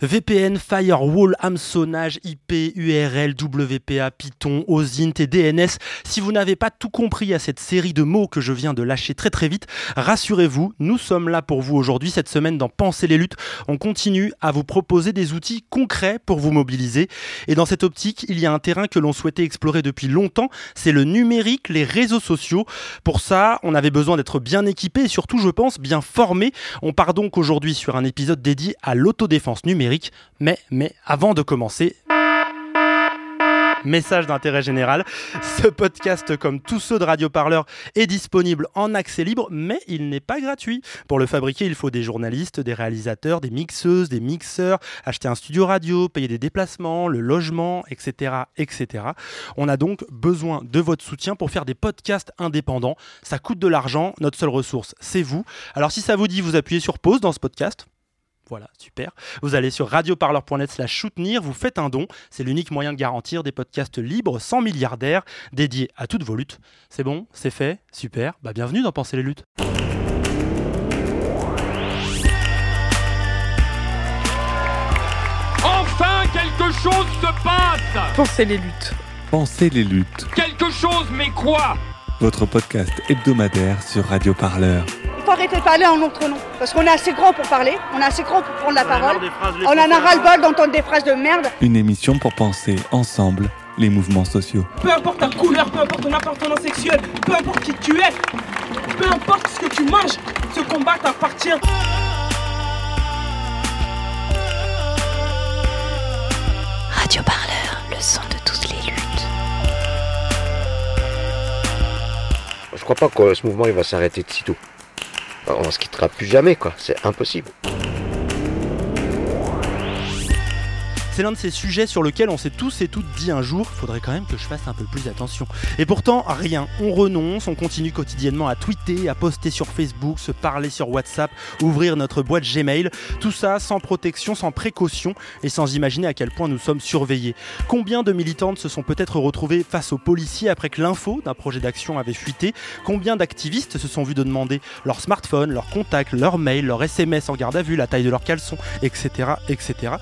VPN, Firewall, hameçonnage, IP, URL, WPA, Python, OSINT et DNS. Si vous n'avez pas tout compris à cette série de mots que je viens de lâcher très très vite, rassurez-vous, nous sommes là pour vous aujourd'hui. Cette semaine dans Penser les luttes, on continue à vous proposer des outils concrets pour vous mobiliser. Et dans cette optique, il y a un terrain que l'on souhaitait explorer depuis longtemps, c'est le numérique, les réseaux sociaux. Pour ça, on avait besoin d'être bien équipé et surtout, je pense, bien formé. On part donc aujourd'hui sur un épisode dédié à l'autodéfense numérique. Mais, avant de commencer, Message d'intérêt général. Ce podcast, comme tous ceux de Radio Parleur, est disponible en accès libre, mais il n'est pas gratuit. Pour le fabriquer, il faut des journalistes, des réalisateurs, des mixeuses, des mixeurs, acheter un studio radio, payer des déplacements, le logement, etc., etc. On a donc besoin de votre soutien pour faire des podcasts indépendants. Ça coûte de l'argent. Notre seule ressource, c'est vous. Alors si ça vous dit, vous appuyez sur pause dans ce podcast. Voilà, super. Vous allez sur radioparleur.net slash soutenir, vous faites un don. C'est l'unique moyen de garantir des podcasts libres, sans milliardaires, dédiés à toutes vos luttes. C'est bon C'est fait Super. Bah bienvenue dans Penser les luttes. Enfin, quelque chose se passe Pensez les luttes. Pensez les luttes, Quelque chose, mais quoi? Votre podcast hebdomadaire sur Radio Parleur. Faut arrêter de parler en notre nom. Parce qu'on est assez grand pour parler, on est assez grand pour prendre la parole. On en a ras-le-bol d'entendre des phrases de merde. Une émission pour penser ensemble les mouvements sociaux. Peu importe ta couleur, peu importe ton appartenance sexuelle, peu importe qui tu es, peu importe ce que tu manges, ce combat t'appartient. Radio Parleur, le son de toutes les luttes. Je crois pas que ce mouvement il va s'arrêter de sitôt. On se quittera plus jamais quoi, c'est impossible. C'est l'un de ces sujets sur lesquels on s'est tous et toutes dit un jour, faudrait quand même que je fasse un peu plus attention. Et pourtant, rien, on renonce, on continue quotidiennement à tweeter, à poster sur Facebook, se parler sur WhatsApp, ouvrir notre boîte Gmail, tout ça sans protection, sans précaution et sans imaginer à quel point nous sommes surveillés. Combien de militantes se sont peut-être retrouvées face aux policiers après que l'info d'un projet d'action avait fuité? Combien d'activistes se sont vus de demander leur smartphone, leur contact, leur mail, leur SMS en garde à vue, la taille de leur caleçon, etc. etc.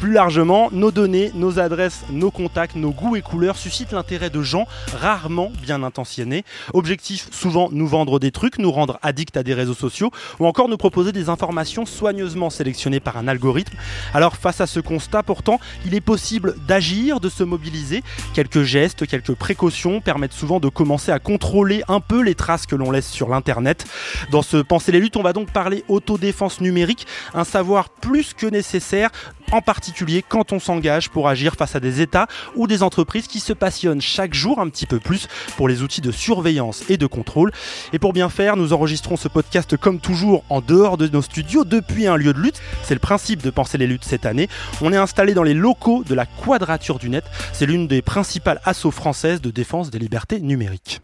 Plus largement, nos données, nos adresses, nos contacts, nos goûts et couleurs suscitent l'intérêt de gens rarement bien intentionnés. Objectif souvent nous vendre des trucs, nous rendre addicts à des réseaux sociaux ou encore nous proposer des informations soigneusement sélectionnées par un algorithme. Alors face à ce constat, pourtant, il est possible d'agir, de se mobiliser. Quelques gestes, quelques précautions permettent souvent de commencer à contrôler un peu les traces que l'on laisse sur l'internet. Dans ce Penser les luttes, on va donc parler autodéfense numérique, un savoir plus que nécessaire en particulier quand on s'engage pour agir face à des États ou des entreprises qui se passionnent chaque jour un petit peu plus pour les outils de surveillance et de contrôle. Et pour bien faire, nous enregistrons ce podcast comme toujours en dehors de nos studios depuis un lieu de lutte. C'est le principe de penser les luttes cette année. On est installé dans les locaux de la Quadrature du Net. C'est l'une des principales assauts françaises de défense des libertés numériques.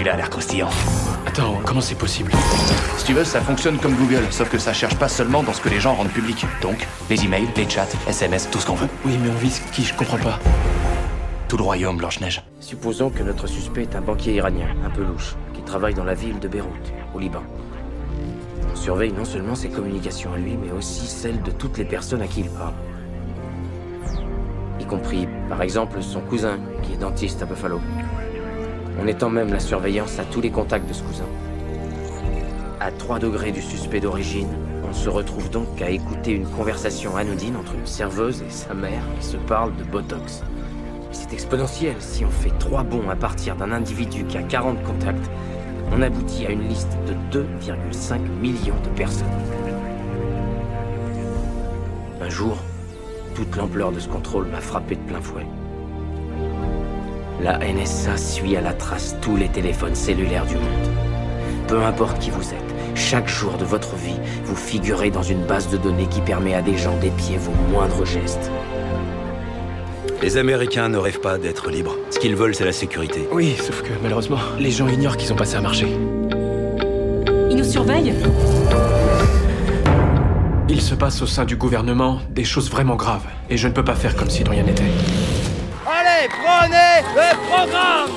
Celui-là a l'air croustillant. Attends, comment c'est possible Si tu veux, ça fonctionne comme Google, sauf que ça cherche pas seulement dans ce que les gens rendent public. Donc, les emails, les chats, SMS, tout ce qu'on veut. Oui, mais on vise qui Je comprends pas. Tout le royaume, Blanche-Neige. Supposons que notre suspect est un banquier iranien, un peu louche, qui travaille dans la ville de Beyrouth, au Liban. On surveille non seulement ses communications à lui, mais aussi celles de toutes les personnes à qui il parle. Y compris, par exemple, son cousin, qui est dentiste à Buffalo. On étend même la surveillance à tous les contacts de ce cousin. À 3 degrés du suspect d'origine, on se retrouve donc à écouter une conversation anodine entre une serveuse et sa mère qui se parlent de Botox. C'est exponentiel. Si on fait 3 bons à partir d'un individu qui a 40 contacts, on aboutit à une liste de 2,5 millions de personnes. Un jour, toute l'ampleur de ce contrôle m'a frappé de plein fouet. La NSA suit à la trace tous les téléphones cellulaires du monde. Peu importe qui vous êtes, Chaque jour de votre vie, vous figurez dans une base de données qui permet à des gens d'épier vos moindres gestes. Les Américains ne rêvent pas d'être libres. Ce qu'ils veulent, c'est la sécurité. Oui, sauf que malheureusement, les gens ignorent qu'ils ont passé un marché. Ils nous surveillent Il se passe au sein du gouvernement des choses vraiment graves, et je ne peux pas faire comme si de rien n'était. Le programme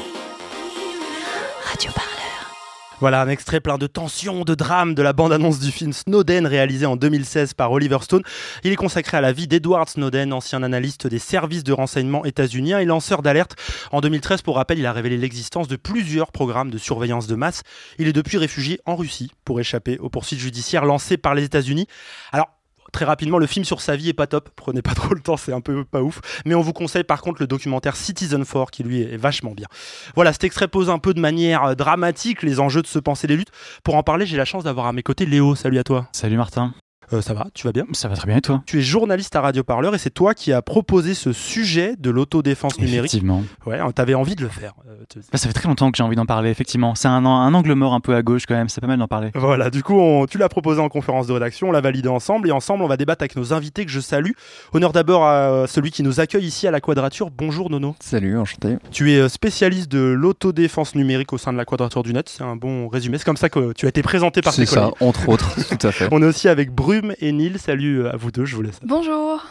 Radio Parleur. Voilà un extrait plein de tension, de drame de la bande-annonce du film Snowden réalisé en 2016 par Oliver Stone. Il est consacré à la vie d'Edward Snowden, ancien analyste des services de renseignement états-uniens et lanceur d'alerte. En 2013, pour rappel, il a révélé l'existence de plusieurs programmes de surveillance de masse. Il est depuis réfugié en Russie pour échapper aux poursuites judiciaires lancées par les États-Unis. Alors, très rapidement, le film sur sa vie est pas top. Prenez pas trop le temps, c'est un peu pas ouf. Mais on vous conseille par contre le documentaire Citizen 4 qui lui est vachement bien. Voilà, cet extrait pose un peu de manière euh, dramatique les enjeux de se penser les luttes. Pour en parler, j'ai la chance d'avoir à mes côtés Léo. Salut à toi. Salut Martin. Euh, ça va, tu vas bien Ça va très bien et toi Tu es journaliste à Radio Parleur et c'est toi qui as proposé ce sujet de l'autodéfense numérique. Effectivement. Ouais, tu avais envie de le faire. Euh, Bah, ça fait très longtemps que j'ai envie d'en parler, effectivement. C'est un, un angle mort un peu à gauche quand même, c'est pas mal d'en parler. Voilà, du coup, on- tu l'as proposé en conférence de rédaction, on l'a validé ensemble et ensemble, on va débattre avec nos invités que je salue. Honneur d'abord à celui qui nous accueille ici à la Quadrature. Bonjour Nono. Salut, enchanté. Tu es euh, spécialiste de l'autodéfense numérique au sein de la Quadrature du Net. C'est un bon résumé. C'est comme ça que tu as été présenté par C'est tes ça, collègues. entre autres, tout à fait. On est aussi avec Brume et Nil. Salut à vous deux, je vous laisse. Bonjour.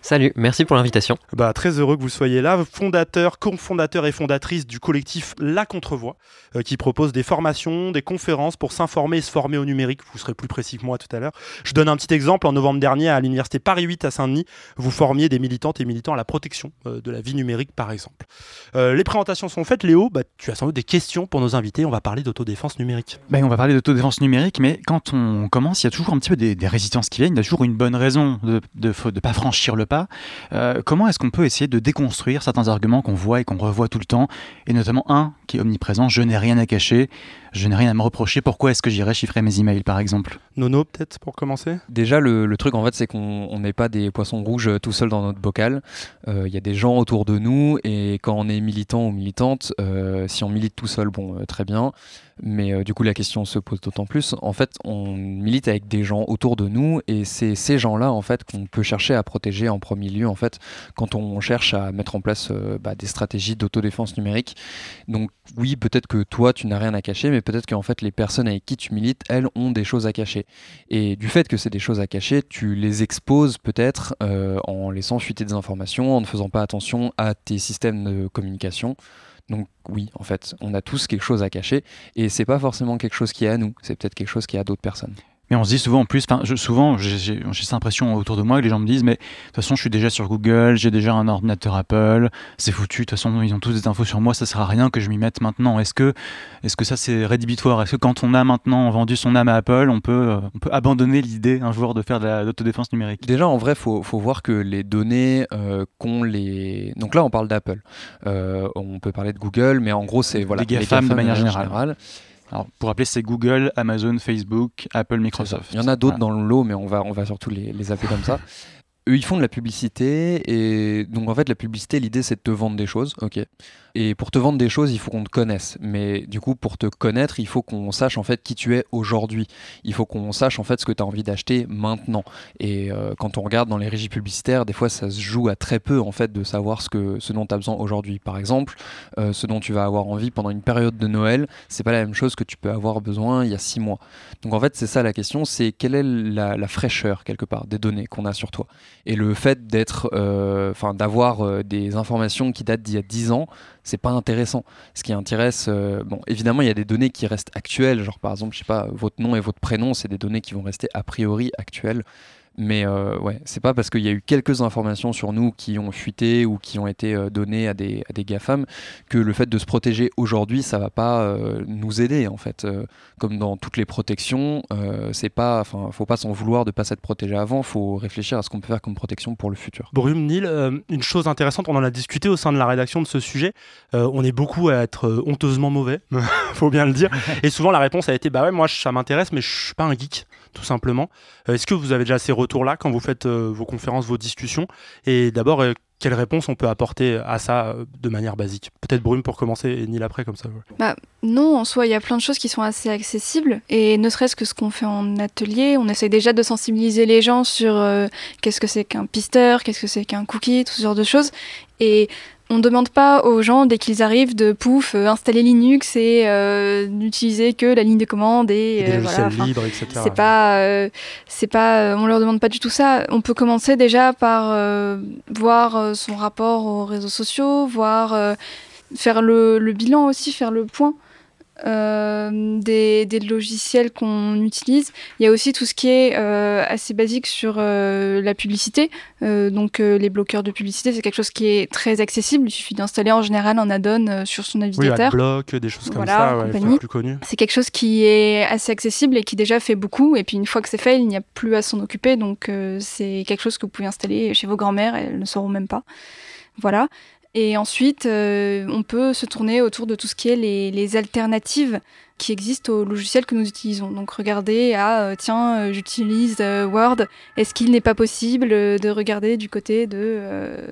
Salut, merci pour l'invitation. Bah, très heureux que vous soyez là, fondateur, cofondateur et fondatrice du collectif La Contrevoix, euh, qui propose des formations, des conférences pour s'informer et se former au numérique. Vous serez plus précis que moi tout à l'heure. Je donne un petit exemple. En novembre dernier, à l'université Paris 8 à Saint-Denis, vous formiez des militantes et militants à la protection euh, de la vie numérique, par exemple. Euh, les présentations sont faites. Léo, bah, tu as sans doute des questions pour nos invités. On va parler d'autodéfense numérique. Bah, on va parler d'autodéfense numérique, mais quand on commence, il y a toujours un petit peu des, des résistances qui viennent, il y a toujours une bonne raison de ne de, pas franchir Euh, comment est-ce qu'on peut essayer de déconstruire certains arguments qu'on voit et qu'on revoit tout le temps, et notamment un qui est omniprésent, je n'ai rien à cacher, je n'ai rien à me reprocher, pourquoi est-ce que j'irais chiffrer mes emails par exemple? Nono, peut-être pour commencer? Déjà, le, le truc en fait, c'est qu'on on n'est pas des poissons rouges euh, tout seuls dans notre bocal. Euh, Il y a des gens autour de nous, et quand on est militant ou militante, euh, si on milite tout seul, bon, euh, très bien. Mais euh, du coup, la question se pose d'autant plus. En fait, on milite avec des gens autour de nous, et c'est ces gens-là, en fait, qu'on peut chercher à protéger en premier lieu, en fait, quand on cherche à mettre en place euh, bah, des stratégies d'autodéfense numérique. Donc, oui, peut-être que toi, tu n'as rien à cacher, mais peut-être qu'en fait, les personnes avec qui tu milites, elles, ont des choses à cacher. Et du fait que c'est des choses à cacher, tu les exposes peut-être euh, en laissant fuiter des informations, en ne faisant pas attention à tes systèmes de communication. Donc oui, en fait, on a tous quelque chose à cacher, et c'est pas forcément quelque chose qui est à nous, c'est peut-être quelque chose qui est à d'autres personnes. Mais on se dit souvent en plus, je, souvent j'ai cette impression autour de moi que les gens me disent, mais de toute façon, je suis déjà sur Google, j'ai déjà un ordinateur Apple, c'est foutu, de toute façon, ils ont tous des infos sur moi, ça sert à rien que je m'y mette maintenant. Est-ce que, est-ce que ça c'est rédhibitoire? Est-ce que quand on a maintenant vendu son âme à Apple, on peut, euh, on peut abandonner l'idée un jour de faire de la- l'autodéfense numérique? Déjà, en vrai, faut, faut voir que les données euh, qu'ont les. Donc là, on parle d'Apple. Euh, on peut parler de Google, mais en gros, c'est voilà, les GAFAM de manière générale. Alors, pour rappeler, c'est Google, Amazon, Facebook, Apple, Microsoft. Il y en a d'autres Voilà. dans le lot, mais on va, on va surtout les, les appeler comme ça. Eux, ils font de la publicité, et donc en fait, la publicité, l'idée, c'est de te vendre des choses, ok. Et pour te vendre des choses, il faut qu'on te connaisse. Mais du coup, pour te connaître, il faut qu'on sache en fait qui tu es aujourd'hui. Il faut qu'on sache en fait ce que tu as envie d'acheter maintenant. Et euh, quand on regarde dans les régies publicitaires, des fois, ça se joue à très peu en fait de savoir ce, que, ce dont tu as besoin aujourd'hui. Par exemple, euh, ce dont tu vas avoir envie pendant une période de Noël, c'est pas la même chose que tu peux avoir besoin il y a six mois. Donc en fait, c'est ça la question, c'est quelle est la, fraîcheur quelque part des données qu'on a sur toi. Et le fait d'être, euh, enfin, d'avoir des informations qui datent d'il y a 10 ans, c'est pas intéressant. Ce qui intéresse, euh, bon, évidemment, il y a des données qui restent actuelles, genre par exemple, je sais pas, votre nom et votre prénom, c'est des données qui vont rester a priori actuelles. Mais euh, ouais, c'est pas parce qu'il y a eu quelques informations sur nous qui ont fuité ou qui ont été euh, données à des, à des GAFAM que le fait de se protéger aujourd'hui, ça va pas euh, nous aider en fait. Euh, comme dans toutes les protections, c'est pas, enfin, faut pas s'en vouloir de pas s'être protégé avant. Faut réfléchir à ce qu'on peut faire comme protection pour le futur. Brume, Nil, une chose intéressante, on en a discuté au sein de la rédaction de ce sujet. On est beaucoup à être honteusement mauvais, faut bien le dire. Et souvent la réponse a été bah ouais, moi ça m'intéresse, mais je suis pas un geek, tout simplement. Euh, Est-ce que vous avez déjà ces retours-là quand vous faites euh, vos conférences, vos discussions? Et d'abord, euh, quelle réponse on peut apporter à ça de manière basique? Peut-être Brume pour commencer et Nil après comme ça. Bah, non, en soi, il y a plein de choses qui sont assez accessibles. Et ne serait-ce que ce qu'on fait en atelier, on essaye déjà de sensibiliser les gens sur qu'est-ce que c'est qu'un pisteur, qu'est-ce que c'est qu'un cookie, tout ce genre de choses. Et on ne demande pas aux gens, dès qu'ils arrivent, de pouf, euh, installer Linux et euh, n'utiliser que la ligne de commande et, Et des euh, voilà. Libres, etc. C'est pas, euh, c'est pas, on leur demande pas du tout ça. On peut commencer déjà par euh, voir son rapport aux réseaux sociaux, voir faire le, le bilan aussi, faire le point. Euh, des, des logiciels qu'on utilise. Il y a aussi tout ce qui est euh, assez basique sur euh, la publicité. Donc les bloqueurs de publicité, c'est quelque chose qui est très accessible. Il suffit d'installer en général un add-on sur son Oui, navigateur. Adblock, des choses comme Voilà, ça, ouais, plus. C'est quelque chose qui est assez accessible et qui déjà fait beaucoup. Et puis une fois que c'est fait, il n'y a plus à s'en occuper. Donc c'est quelque chose que vous pouvez installer chez vos grands-mères, elles ne sauront même pas. Voilà. Et ensuite, euh, on peut se tourner autour de tout ce qui est les, les alternatives qui existent au logiciel que nous utilisons. Donc regarder, ah euh, tiens, euh, j'utilise euh, Word, est-ce qu'il n'est pas possible de regarder du côté de,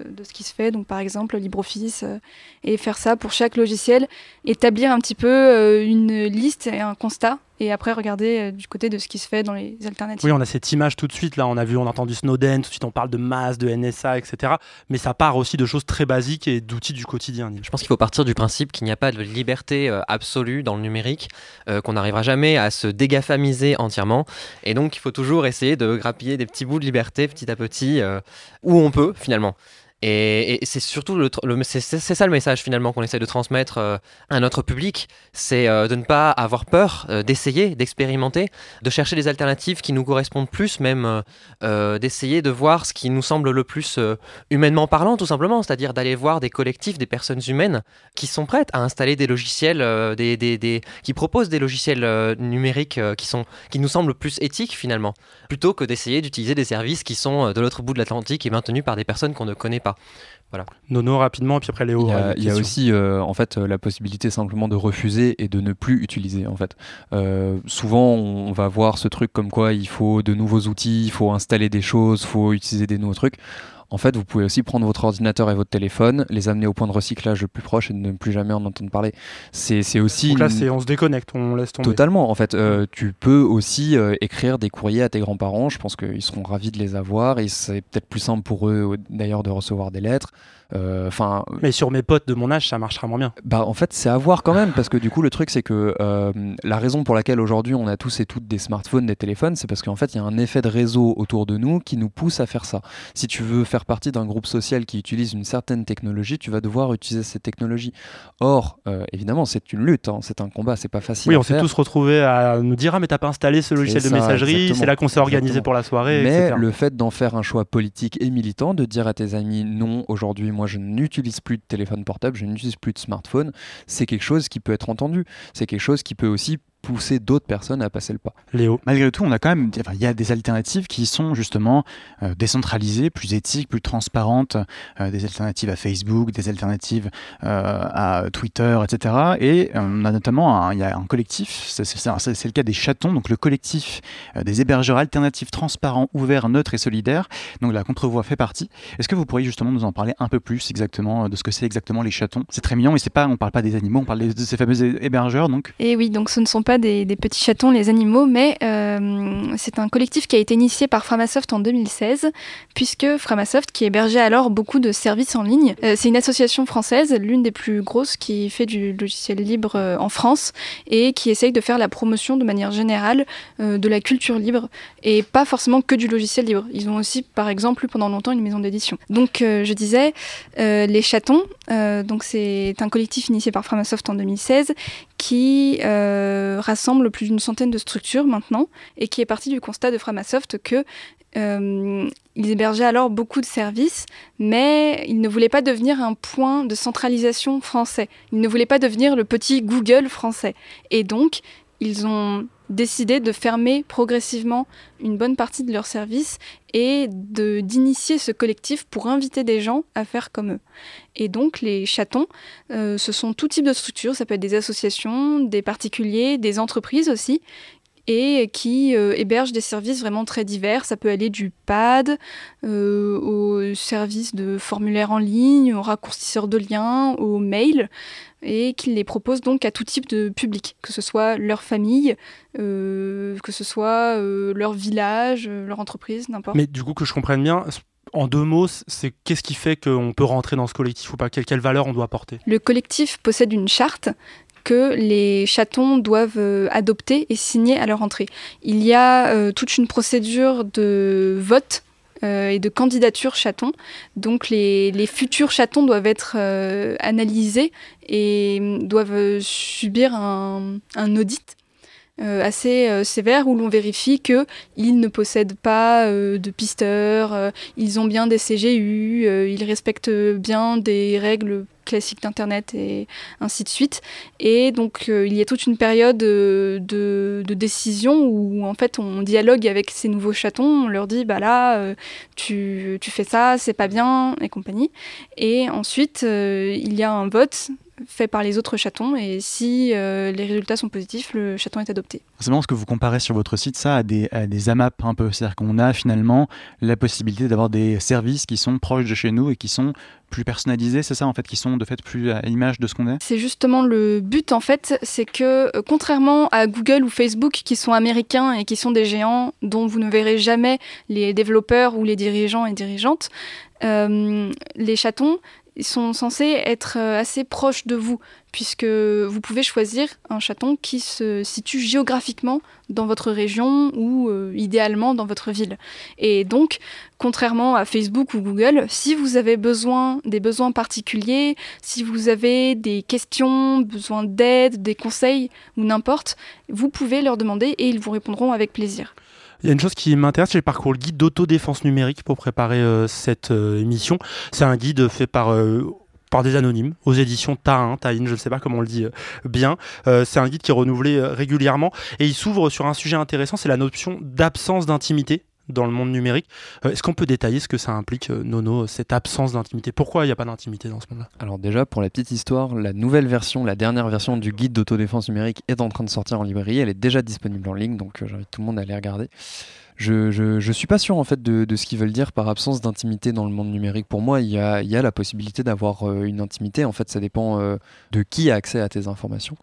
de ce qui se fait, donc par exemple LibreOffice, et faire ça pour chaque logiciel, établir un petit peu une liste et un constat, et après regarder euh, du côté de ce qui se fait dans les alternatives. Oui, on a cette image tout de suite, là, on a vu, on a entendu Snowden, tout de suite on parle de masse, de NSA, etc. Mais ça part aussi de choses très basiques et d'outils du quotidien. Je pense qu'il faut partir du principe qu'il n'y a pas de liberté euh, absolue dans le numérique, euh, qu'on n'arrivera jamais à se dégafamiser entièrement. Et donc, il faut toujours essayer de grappiller des petits bouts de liberté petit à petit, euh, où on peut finalement. Et, c'est surtout le, c'est, ça le message finalement qu'on essaie de transmettre euh, à notre public, c'est euh, de ne pas avoir peur, euh, d'essayer, d'expérimenter, de chercher des alternatives qui nous correspondent plus, même d'essayer de voir ce qui nous semble le plus humainement parlant, tout simplement, c'est-à-dire d'aller voir des collectifs, des personnes humaines qui sont prêtes à installer des logiciels, des, qui proposent des logiciels numériques qui, sont, qui nous semblent plus éthiques finalement, plutôt que d'essayer d'utiliser des services qui sont de l'autre bout de l'Atlantique et maintenus par des personnes qu'on ne connaît pas. Voilà. Nono, rapidement, et puis après Léo. Il y a, une il y a question. aussi euh, en fait la possibilité simplement de refuser et de ne plus utiliser en fait. Euh, souvent on va voir ce truc comme quoi il faut de nouveaux outils, il faut installer des choses, il faut utiliser des nouveaux trucs. En fait, vous pouvez aussi prendre votre ordinateur et votre téléphone, les amener au point de recyclage le plus proche et ne plus jamais en entendre parler. C'est c'est aussi Donc là, une- c'est, on se déconnecte, on laisse tomber. Totalement, en fait. Euh, tu peux aussi euh, écrire des courriers à tes grands-parents. Je pense qu'ils seront ravis de les avoir et c'est peut-être plus simple pour eux d'ailleurs de recevoir des lettres. Euh, Enfin. Mais sur mes potes de mon âge, ça marchera moins bien. Bah en fait c'est à voir quand même parce que du coup le truc c'est que euh, la raison pour laquelle aujourd'hui on a tous et toutes des smartphones, des téléphones, c'est parce qu'en fait il y a un effet de réseau autour de nous qui nous pousse à faire ça. Si tu veux faire partie d'un groupe social qui utilise une certaine technologie, tu vas devoir utiliser cette technologie. Or euh, évidemment c'est une lutte, hein, c'est un combat, c'est pas facile. Oui, on s'est tous retrouvés à nous dire Ah, mais t'as pas installé ce logiciel de ça, messagerie, c'est là qu'on s'est organisé pour la soirée, Mais etc. le fait d'en faire un choix politique et militant, de dire à tes amis non, aujourd'hui, moi je n'utilise plus de téléphone portable, je n'utilise plus de smartphone, c'est quelque chose qui peut être entendu. C'est quelque chose qui peut aussi pousser d'autres personnes à passer le pas. Léo Malgré tout, on a quand même, enfin, il y a des alternatives qui sont justement euh, décentralisées, plus éthiques, plus transparentes, euh, des alternatives à Facebook, des alternatives euh, à Twitter, etc. Et on a notamment un, il y a un collectif, c'est le cas des chatons, donc le collectif euh, des hébergeurs alternatifs transparents, ouverts, neutres et solidaires. Donc la contrevoix fait partie. Est-ce que vous pourriez justement nous en parler un peu plus exactement de ce que c'est exactement les chatons? C'est très mignon, mais c'est pas, on parle pas des animaux, on parle de ces fameux hé- hébergeurs, donc. Et oui, donc ce ne sont pas des, petits chatons, les animaux, mais euh, c'est un collectif qui a été initié par Framasoft en 2016, puisque Framasoft, qui hébergeait alors beaucoup de services en ligne, euh, c'est une association française, l'une des plus grosses qui fait du logiciel libre euh, en France, et qui essaye de faire la promotion de manière générale de la culture libre, et pas forcément que du logiciel libre. Ils ont aussi, par exemple, eu pendant longtemps une maison d'édition. Donc je disais, les chatons, donc c'est un collectif initié par Framasoft en 2016, qui euh, rassemble plus d'une centaine de structures maintenant et qui est parti du constat de Framasoft que euh, ils hébergeaient alors beaucoup de services, mais ils ne voulaient pas devenir un point de centralisation français. Ils ne voulaient pas devenir le petit Google français. Et donc, ils ont décidé de fermer progressivement une bonne partie de leurs services et de d'initier ce collectif pour inviter des gens à faire comme eux. Et donc les chatons, euh, ce sont tout type de structures, ça peut être des associations, des particuliers, des entreprises aussi, et qui euh, héberge des services vraiment très divers. Ça peut aller du pad euh, au service de formulaire en ligne, au raccourcisseur de liens, au mail, et qui les propose donc à tout type de public, que ce soit leur famille, euh, que ce soit leur village, leur entreprise, n'importe. Mais du coup, que je comprenne bien, en deux mots, c'est qu'est-ce qui fait qu'on peut rentrer dans ce collectif ou pas? Quelle, quelle valeur on doit apporter? Le collectif possède une charte que les chatons doivent euh, adopter et signer à leur entrée. Il y a euh, toute une procédure de vote euh, et de candidature chaton. Donc les, futurs chatons doivent être analysés et mm, doivent subir un, audit. Assez sévère où l'on vérifie qu'ils ne possèdent pas de pisteurs, ils ont bien des CGU, ils respectent bien des règles classiques d'Internet et ainsi de suite. Et donc euh, il y a toute une période euh, de, décision où en fait on dialogue avec ces nouveaux chatons, on leur dit bah là euh, tu, fais ça, c'est pas bien et compagnie. Et ensuite il y a un vote fait par les autres chatons et si les résultats sont positifs, le chaton est adopté. C'est marrant ce que vous comparez sur votre site ça à des, à des AMAP un peu, c'est-à-dire qu'on a finalement la possibilité d'avoir des services qui sont proches de chez nous et qui sont plus personnalisés, c'est ça en fait, qui sont de fait plus à l'image de ce qu'on est? C'est justement le but en fait, c'est que euh, contrairement à Google ou Facebook qui sont américains et qui sont des géants dont vous ne verrez jamais les développeurs ou les dirigeants et dirigeantes, euh, les chatons ils sont censés être euh, assez proches de vous, puisque vous pouvez choisir un chaton qui se situe géographiquement dans votre région ou euh, idéalement dans votre ville. Et donc, contrairement à Facebook ou Google, si vous avez besoin des besoins particuliers, si vous avez des questions, besoin d'aide, des conseils ou n'importe, vous pouvez leur demander et ils vous répondront avec plaisir. Il y a une chose qui m'intéresse, j'ai parcouru le guide d'autodéfense numérique pour préparer euh, cette euh, émission. C'est un guide fait par euh, par des anonymes aux éditions Tain, Tain, je ne sais pas comment on le dit bien. c'est un guide qui est renouvelé régulièrement et il s'ouvre sur un sujet intéressant, c'est la notion d'absence d'intimité dans le monde numérique. Euh, est-ce qu'on peut détailler ce que ça implique, euh, Nono, cette absence d'intimité? Pourquoi il n'y a pas d'intimité dans ce monde-là? Alors déjà, pour la petite histoire, la nouvelle version, la dernière version du guide d'autodéfense numérique est en train de sortir en librairie. Elle est déjà disponible en ligne, donc euh, j'invite tout le monde à aller regarder. Je, je, suis pas sûr en fait de, ce qu'ils veulent dire par absence d'intimité dans le monde numérique. Pour moi, il y a la possibilité d'avoir une intimité. En fait, ça dépend de qui a accès à tes informations.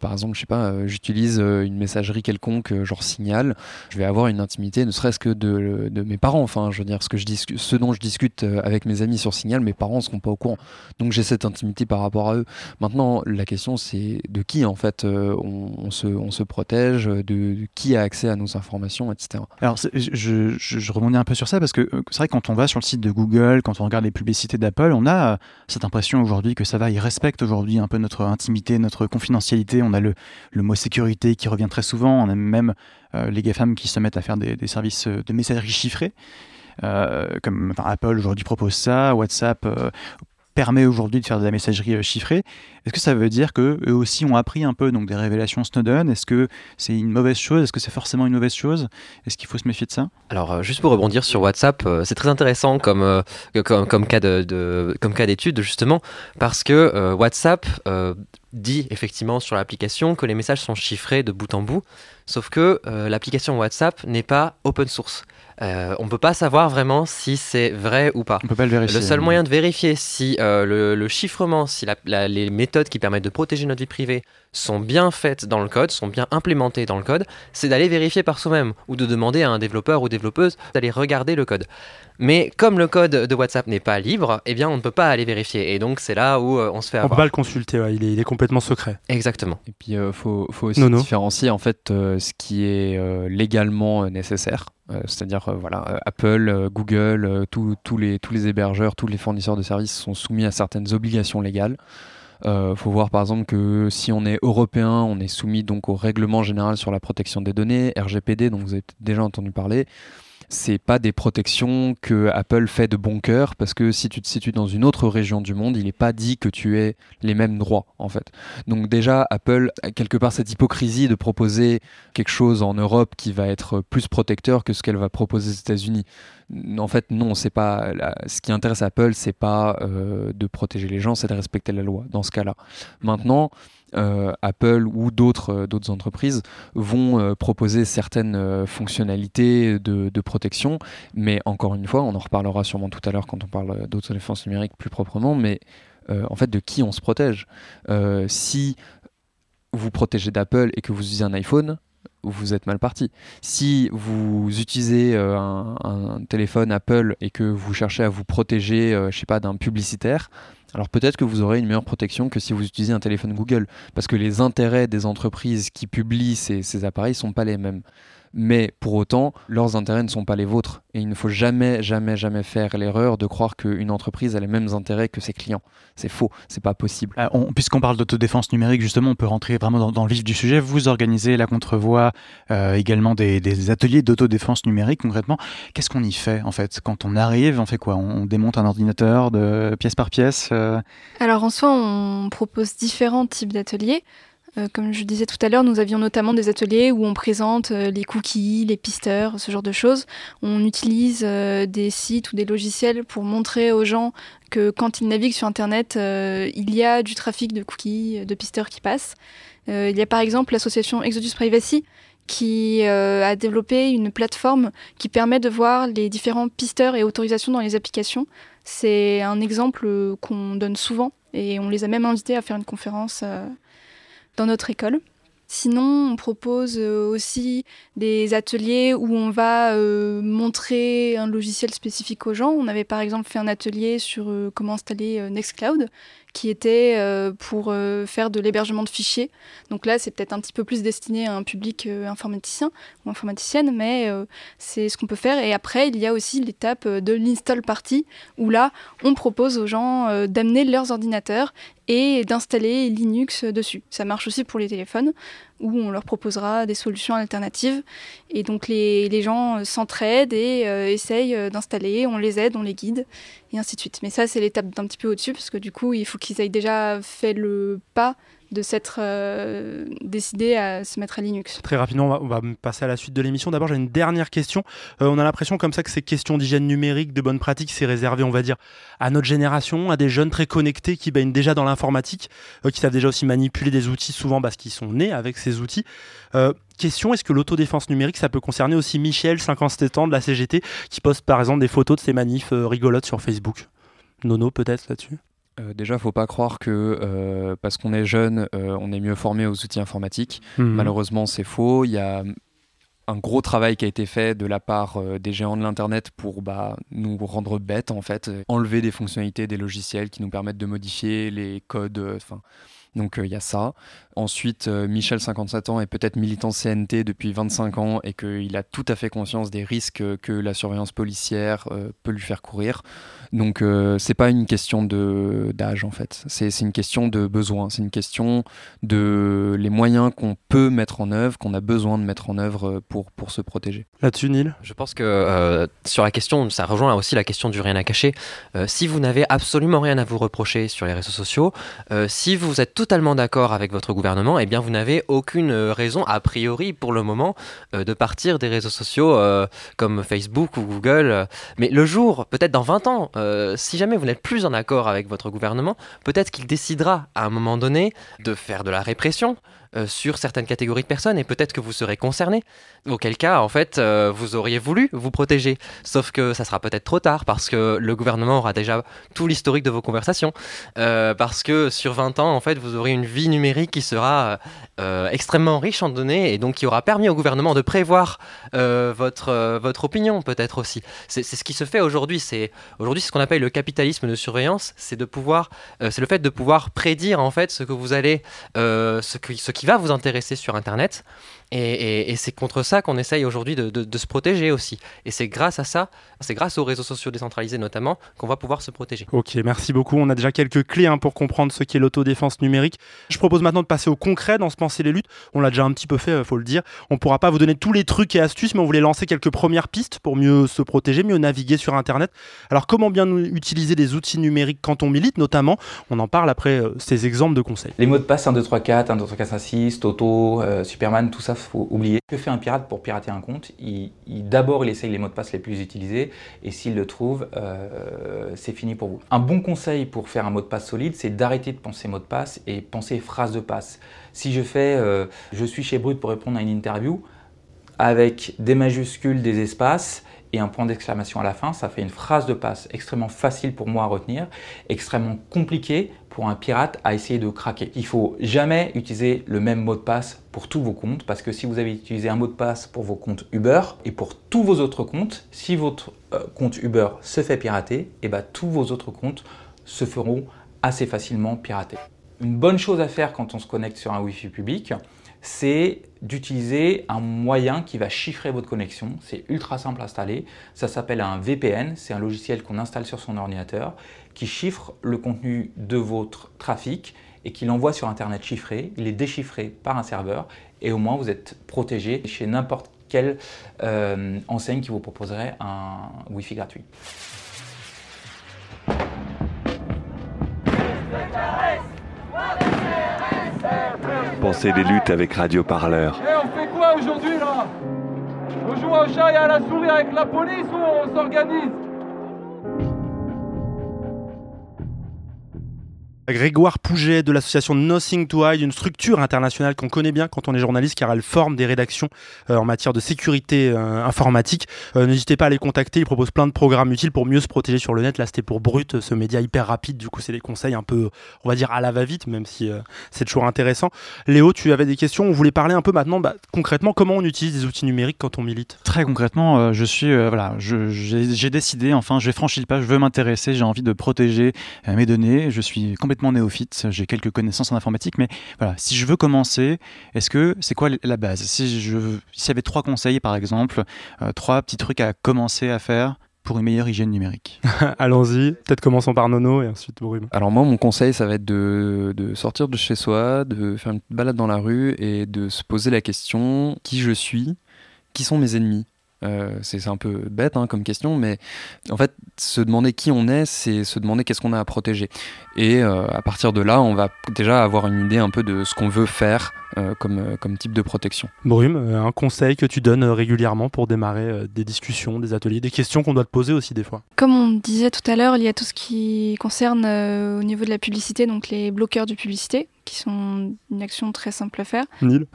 Par exemple, je sais pas, euh, j'utilise euh, une messagerie quelconque, euh, genre Signal, je vais avoir une intimité, ne serait-ce que de, mes parents. Enfin, je veux dire, ce, que je ce dont je discute avec mes amis sur Signal, mes parents ne seront pas au courant. Donc j'ai cette intimité par rapport à eux. Maintenant, la question, c'est de qui, en fait, on, se, on se protège, de, qui a accès à nos informations, etc. Alors, je, je, rebondis un peu sur ça parce que c'est vrai quand on va sur le site de Google, quand on regarde les publicités d'Apple, on a cette impression aujourd'hui que ça va, ils respectent aujourd'hui un peu notre intimité, notre confidentialité on a le, mot sécurité qui revient très souvent, on a même euh, les GAFAM qui se mettent à faire des, services euh, de messagerie chiffrés. Euh, comme Apple aujourd'hui propose ça, WhatsApp permet aujourd'hui de faire de la messagerie chiffrée. Est-ce que ça veut dire que eux aussi ont appris un peu donc des révélations Snowden? Est-ce que c'est une mauvaise chose? Est-ce que c'est forcément une mauvaise chose? Est-ce qu'il faut se méfier de ça? Alors juste pour rebondir sur WhatsApp, c'est très intéressant comme, comme, cas de, comme cas d'étude justement parce que WhatsApp dit effectivement sur l'application que les messages sont chiffrés de bout en bout, sauf que euh, l'application WhatsApp n'est pas open source. Euh, on ne peut pas savoir vraiment si c'est vrai ou pas. On peut pas le vérifier. Le seul moyen de vérifier si euh, le, chiffrement, si les méthodes qui permettent de protéger notre vie privée sont bien faites dans le code, sont bien implémentées dans le code, c'est d'aller vérifier par soi-même ou de demander à un développeur ou développeuse d'aller regarder le code. Mais comme le code de WhatsApp n'est pas libre, eh bien on ne peut pas aller vérifier. Et donc c'est là où euh, on se fait avoir. On peut pas le consulter, il, est, complètement secret. Exactement. Et puis il euh, faut, aussi différencier en fait euh, ce qui est légalement nécessaire. C'est-à-dire voilà, Apple, Google, tous les, tous les hébergeurs, tous les fournisseurs de services sont soumis à certaines obligations légales. Il faut voir par exemple que si on est européen, on est soumis donc au règlement général sur la protection des données, RGPD, dont vous avez déjà entendu parler. C'est pas des protections que Apple fait de bon cœur parce que si tu te situes dans une autre région du monde, il n'est pas dit que tu aies les mêmes droits en fait. Donc déjà Apple a quelque part cette hypocrisie de proposer quelque chose en Europe qui va être plus protecteur que ce qu'elle va proposer aux États-Unis. En fait, non, c'est pas ce qui intéresse Apple, c'est pas euh, de protéger les gens, c'est de respecter la loi dans ce cas-là. Maintenant, euh, Apple ou d'autres euh, entreprises vont proposer certaines fonctionnalités de, protection, mais encore une fois, on en reparlera sûrement tout à l'heure quand on parle d'autodéfense numérique plus proprement, mais en fait de qui on se protège? si vous protégez d'Apple et que vous utilisez un iPhone, vous êtes mal parti. Si vous utilisez un, un, téléphone Apple et que vous cherchez à vous protéger, je sais pas, d'un publicitaire, alors peut-être que vous aurez une meilleure protection que si vous utilisez un téléphone Google, parce que les intérêts des entreprises qui publient ces, ces appareils ne sont pas les mêmes mais pour autant, leurs intérêts ne sont pas les vôtres. Et il ne faut jamais, jamais, jamais faire l'erreur de croire qu'une entreprise a les mêmes intérêts que ses clients. C'est faux, c'est pas possible. Euh, puisqu'on parle d'autodéfense numérique, justement, on peut rentrer vraiment dans, le vif du sujet. Vous organisez la contrevoix, euh, également des, ateliers d'autodéfense numérique. Concrètement, qu'est-ce qu'on y fait en fait? Quand on arrive, on fait quoi? On, démonte un ordinateur de pièce par pièce euh? Alors en soi, on propose différents types d'ateliers. Euh, comme je disais tout à l'heure, nous avions notamment des ateliers où on présente euh, les cookies, les pisteurs, ce genre de choses. On utilise euh, des sites ou des logiciels pour montrer aux gens que quand ils naviguent sur Internet, il y a du trafic de cookies, de pisteurs qui passent. il y a par exemple l'association Exodus Privacy qui a développé une plateforme qui permet de voir les différents pisteurs et autorisations dans les applications. C'est un exemple qu'on donne souvent et on les a même invités à faire une conférence dans notre école. Sinon, on propose euh, aussi des ateliers où on va euh, montrer un logiciel spécifique aux gens. On avait par exemple fait un atelier sur euh, comment installer Nextcloud, qui était pour faire de l'hébergement de fichiers. Donc là, c'est peut-être un petit peu plus destiné à un public informaticien ou informaticienne, mais c'est ce qu'on peut faire. Et après, il y a aussi l'étape de l'install party, où là, on propose aux gens d'amener leurs ordinateurs et d'installer Linux dessus. Ça marche aussi pour les téléphones, où on leur proposera des solutions alternatives. Et donc les, gens s'entraident et euh, essayent d'installer, on les aide, on les guide, et ainsi de suite. Mais ça, c'est l'étape d'un petit peu au-dessus, parce que du coup, il faut qu'ils aient déjà fait le pas de s'être euh, décidé à se mettre à Linux. Très rapidement, on va, passer à la suite de l'émission. D'abord, j'ai une dernière question. Euh, on a l'impression comme ça que ces questions d'hygiène numérique, de bonnes pratiques, c'est réservé, on va dire, à notre génération, à des jeunes très connectés qui baignent déjà dans l'informatique, euh, qui savent déjà aussi manipuler des outils, souvent parce qu'ils sont nés avec ces outils. question, est-ce que l'autodéfense numérique, ça peut concerner aussi Michel, 57 ans, de la CGT, qui poste par exemple des photos de ses manifs rigolotes sur Facebook? Nono peut-être là-dessus? Euh, déjà, faut pas croire que euh, parce qu'on est jeune, euh, on est mieux formé aux outils informatiques. Mhm. Malheureusement, c'est faux. Il y a un gros travail qui a été fait de la part des géants de l'internet pour bah, nous rendre bêtes en fait, enlever des fonctionnalités des logiciels qui nous permettent de modifier les codes. Enfin, donc il y a ça. Ensuite, Michel, 57 ans, est peut-être militant CNT depuis 25 ans et qu'il a tout à fait conscience des risques que la surveillance policière peut lui faire courir. Donc euh, c'est pas une question de d'âge en fait, c'est une question de besoin, c'est une question de les moyens qu'on peut mettre en œuvre, qu'on a besoin de mettre en œuvre euh, pour, pour se protéger. Là-dessus, Neil? Je pense que euh, sur la question, ça rejoint aussi la question du rien à cacher. si vous n'avez absolument rien à vous reprocher sur les réseaux sociaux, si vous êtes totalement d'accord avec votre gouvernement, eh bien vous n'avez aucune raison a priori pour le moment de partir des réseaux sociaux comme Facebook ou Google. Mais le jour, peut-être dans 20 ans, euh, si jamais vous n'êtes plus en accord avec votre gouvernement, peut-être qu'il décidera à un moment donné de faire de la répression, euh, sur certaines catégories de personnes et peut-être que vous serez concerné. Auquel cas, en fait, euh, vous auriez voulu vous protéger. Sauf que ça sera peut-être trop tard parce que le gouvernement aura déjà tout l'historique de vos conversations. Euh, parce que sur 20 ans, en fait, vous aurez une vie numérique qui sera extrêmement riche en données et donc qui aura permis au gouvernement de prévoir votre, votre opinion, peut-être aussi. C'est ce qui se fait aujourd'hui. C'est aujourd'hui ce qu'on appelle le capitalisme de surveillance. C'est de pouvoir, c'est le fait de pouvoir prédire en fait ce que vous allez, ce qui, ce qui qui va vous intéresser sur Internet. Et, c'est contre ça qu'on essaye aujourd'hui de, se protéger aussi. Et c'est grâce à ça, c'est grâce aux réseaux sociaux décentralisés notamment, qu'on va pouvoir se protéger. Ok, merci beaucoup. On a déjà quelques clés hein, pour comprendre ce qu'est l'autodéfense numérique. Je propose maintenant de passer au concret dans ce Penser les luttes. On l'a déjà un petit peu fait, il euh, faut le dire. On ne pourra pas vous donner tous les trucs et astuces, mais on voulait lancer quelques premières pistes pour mieux se protéger, mieux naviguer sur Internet. Alors comment bien utiliser les outils numériques quand on milite, notamment? On en parle après euh, ces exemples de conseils. Les mots de passe 1, 2, 3, 4, 1, 2, 3, 4, 5, 6, Toto, euh, Superman, tout ça, faut oublier. Que fait un pirate pour pirater un compte? Il, D'abord, il essaye les mots de passe les plus utilisés et s'il le trouve, euh, c'est fini pour vous. Un bon conseil pour faire un mot de passe solide, c'est d'arrêter de penser mot de passe et penser phrase de passe. Si je fais euh, je suis chez Brut pour répondre à une interview, avec des majuscules, des espaces, et un point d'exclamation à la fin, ça fait une phrase de passe extrêmement facile pour moi à retenir, extrêmement compliqué pour un pirate à essayer de craquer. Il faut jamais utiliser le même mot de passe pour tous vos comptes parce que si vous avez utilisé un mot de passe pour vos comptes Uber et pour tous vos autres comptes, si votre euh, compte Uber se fait pirater, et eh ben, tous vos autres comptes se feront assez facilement pirater. Une bonne chose à faire quand on se connecte sur un Wi-Fi public, c'est d'utiliser un moyen qui va chiffrer votre connexion. C'est ultra simple à installer. Ça s'appelle un VPN. C'est un logiciel qu'on installe sur son ordinateur qui chiffre le contenu de votre trafic et qui l'envoie sur Internet chiffré. Il est déchiffré par un serveur et au moins vous êtes protégé chez n'importe quelle euh, enseigne qui vous proposerait un Wi-Fi gratuit. Luttes avec. Et on fait quoi aujourd'hui là? On joue au chat et à la souris avec la police ou on s'organise? Grégoire Pouget de l'association Nothing to Hide, une structure internationale qu'on connaît bien quand on est journaliste car elle forme des rédactions euh, en matière de sécurité euh, informatique. Euh, n'hésitez pas à les contacter, ils proposent plein de programmes utiles pour mieux se protéger sur le net. Là c'était pour Brut, ce média hyper rapide, du coup c'est des conseils un peu, on va dire à la va-vite, même si c'est toujours intéressant. Léo, tu avais des questions, on voulait parler un peu maintenant bah, concrètement comment on utilise des outils numériques quand on milite? Très concrètement, je suis, voilà, j'ai décidé, enfin j'ai franchi le pas, je veux m'intéresser, j'ai envie de protéger mes données, je suis complètement néophyte, j'ai quelques connaissances en informatique, mais voilà, si je veux commencer, est-ce que c'est quoi la base? Si je, s'il y avait trois conseils, par exemple, euh, trois petits trucs à commencer à faire pour une meilleure hygiène numérique. Allons-y, peut-être commençons par Nono et ensuite Brume. Alors moi, mon conseil, ça va être de, de, sortir de chez soi, de faire une balade dans la rue et de se poser la question qui je suis, qui sont mes ennemis? Euh, c'est un peu bête hein, comme question, mais en fait, se demander qui on est, c'est se demander qu'est-ce qu'on a à protéger. Et euh, à partir de là, on va déjà avoir une idée un peu de ce qu'on veut faire euh, comme, comme type de protection. Brume, un conseil que tu donnes régulièrement pour démarrer des discussions, des ateliers, des questions qu'on doit te poser aussi des fois Comme on disait tout à l'heure, il y a tout ce qui concerne au niveau de la publicité, donc les bloqueurs de publicité qui sont une action très simple à faire.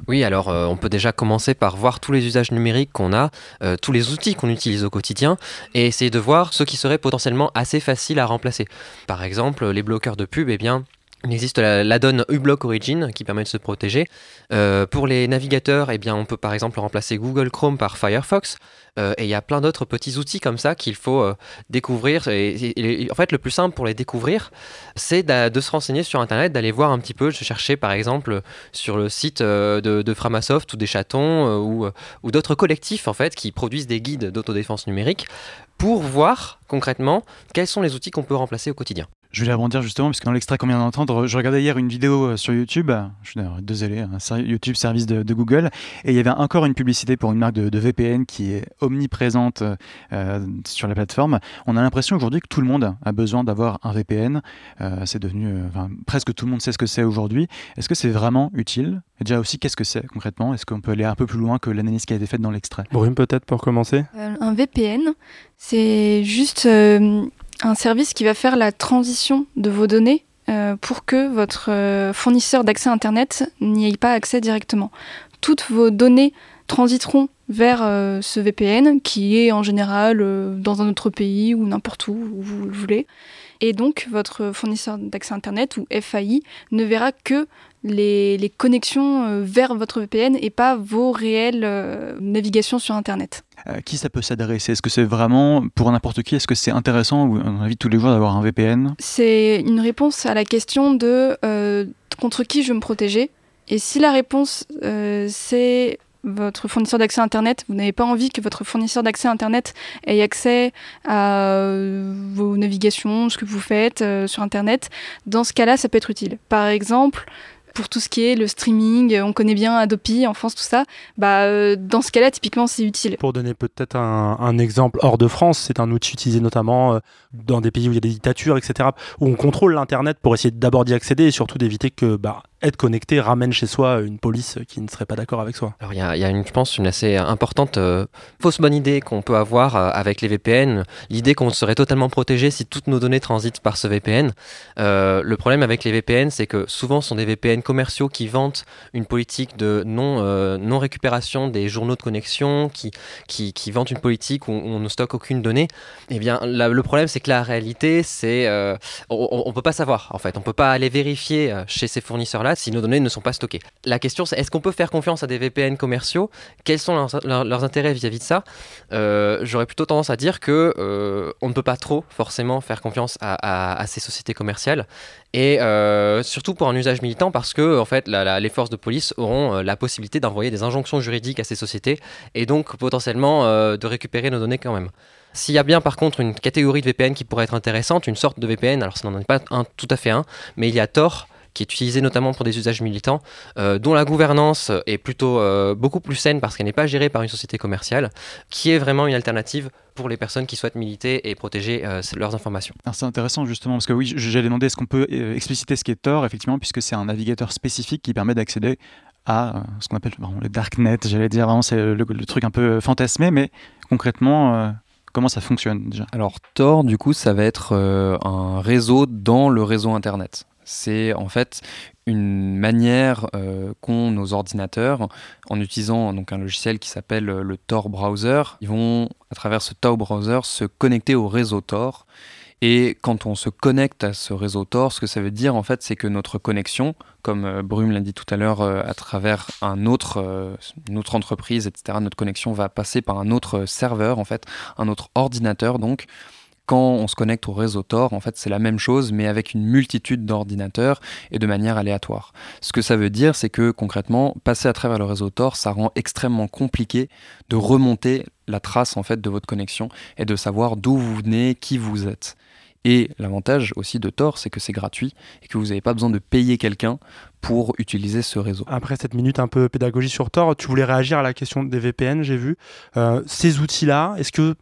Oui, alors euh, on peut déjà commencer par voir tous les usages numériques qu'on a, euh, tous les outils qu'on utilise au quotidien, et essayer de voir ce qui serait potentiellement assez facile à remplacer. Par exemple, les bloqueurs de pub, eh bien, il existe l'add-on uBlock Origin qui permet de se protéger. Euh, pour les navigateurs, eh bien, on peut par exemple remplacer Google Chrome par Firefox. Euh, et il y a plein d'autres petits outils comme ça qu'il faut euh, découvrir. En fait, le plus simple pour les découvrir, c'est de, se renseigner sur Internet, d'aller voir un petit peu, de chercher par exemple sur le site de, Framasoft ou des chatons ou, ou d'autres collectifs en fait qui produisent des guides d'autodéfense numérique pour voir concrètement quels sont les outils qu'on peut remplacer au quotidien. Je voulais rebondir justement, puisque dans l'extrait qu'on vient d'entendre, je regardais hier une vidéo euh, sur YouTube, je suis désolé, un YouTube service de, Google, et il y avait encore une publicité pour une marque de, VPN qui est omniprésente euh, sur la plateforme. On a l'impression aujourd'hui que tout le monde a besoin d'avoir un VPN. Euh, c'est devenu, presque tout le monde sait ce que c'est aujourd'hui. Est-ce que c'est vraiment utile? Et déjà aussi, qu'est-ce que c'est concrètement? Est-ce qu'on peut aller un peu plus loin que l'analyse qui a été faite dans l'extrait? Brume peut-être pour commencer? Un VPN, c'est juste un service qui va faire la transition de vos données euh, pour que votre euh, fournisseur d'accès Internet n'y ait pas accès directement. Toutes vos données transiteront vers euh, ce VPN qui est en général dans un autre pays ou n'importe où où vous le voulez. Et donc votre fournisseur d'accès Internet ou FAI ne verra que les, connexions euh, vers votre VPN et pas vos réelles euh, navigations sur Internet. À qui ça peut s'adresser? Est-ce que c'est vraiment pour n'importe qui Est-ce que c'est intéressant ou on invite tous les jours d'avoir un VPN C'est une réponse à la question de euh, contre qui je veux me protéger Et si la réponse euh, c'est votre fournisseur d'accès Internet, vous n'avez pas envie que votre fournisseur d'accès Internet ait accès à euh, vos navigations, ce que vous faites euh, sur Internet, dans ce cas-là, ça peut être utile. Par exemple, pour tout ce qui est le streaming, on connaît bien Adopi en France, tout ça, bah, euh, dans ce cas-là, typiquement, c'est utile. Pour donner peut-être un, un, exemple hors de France, c'est un outil utilisé notamment dans des pays où il y a des dictatures, etc., où on contrôle l'Internet pour essayer d'abord d'y accéder et surtout d'éviter que bah, être connecté ramène chez soi une police qui ne serait pas d'accord avec soi. Alors il y a, je pense, une assez importante euh, fausse bonne idée qu'on peut avoir euh, avec les VPN, l'idée qu'on serait totalement protégé si toutes nos données transitent par ce VPN. Euh, le problème avec les VPN, c'est que souvent ce sont des VPN commerciaux qui vantent une politique de non, non récupération des journaux de connexion, qui, qui, qui vantent une politique où on ne stocke aucune donnée. Eh bien, le problème, c'est que la réalité, c'est on, on peut pas savoir en fait, on peut pas aller vérifier chez ces si nos données ne sont pas stockées. La question, c'est est-ce qu'on peut faire confiance à des VPN commerciaux? Quels sont leurs, intérêts vis-à-vis -vis de ça? Euh, J'aurais plutôt tendance à dire que euh, on ne peut pas trop forcément faire confiance à, ces sociétés commerciales et euh, surtout pour un usage militant parce que en fait les forces de police auront la possibilité d'envoyer des injonctions juridiques à ces sociétés et donc potentiellement de récupérer nos données quand même. S'il y a bien par contre une catégorie de VPN qui pourrait être intéressante, une sorte de VPN, alors ça n'en est pas tout à fait un, mais il y a Tor qui est utilisé notamment pour des usages militants, euh, dont la gouvernance est plutôt euh, beaucoup plus saine parce qu'elle n'est pas gérée par une société commerciale, qui est vraiment une alternative pour les personnes qui souhaitent militer et protéger euh, leurs informations. C'est intéressant justement parce que oui, j'allais demander est-ce qu'on peut expliciter ce qui est Tor, effectivement, puisque c'est un navigateur spécifique qui permet d'accéder à ce qu'on appelle vraiment, le darknet, j'allais dire, vraiment c'est le, le, truc un peu fantasmé, mais concrètement euh, comment ça fonctionne déjà? Alors Tor, du coup, ça va être euh, un réseau dans le réseau Internet. C'est en fait une manière euh, qu'ont nos ordinateurs en utilisant donc un logiciel qui s'appelle le Tor browser. Ils vont à travers ce Tor browser se connecter au réseau Tor. Et quand on se connecte à ce réseau Tor, ce que ça veut dire en fait, c'est que notre connexion, comme euh, Brume l'a dit tout à l'heure, euh, à travers un autre, euh, une autre entreprise, etc., notre connexion va passer par un autre serveur, en fait, un autre ordinateur, donc quand on se connecte au réseau Tor, en fait, c'est la même chose, mais avec une multitude d'ordinateurs et de manière aléatoire. Ce que ça veut dire, c'est que concrètement, passer à travers le réseau Tor, ça rend extrêmement compliqué de remonter la trace en fait de votre connexion et de savoir d'où vous venez, qui vous êtes. Et l'avantage aussi de Tor, c'est que c'est gratuit et que vous n'avez pas besoin de payer quelqu'un pour utiliser ce réseau. Après cette minute un peu pédagogie sur Tor, tu voulais réagir à la question des VPN, j'ai vu. Euh, ces outils-là, est-ce que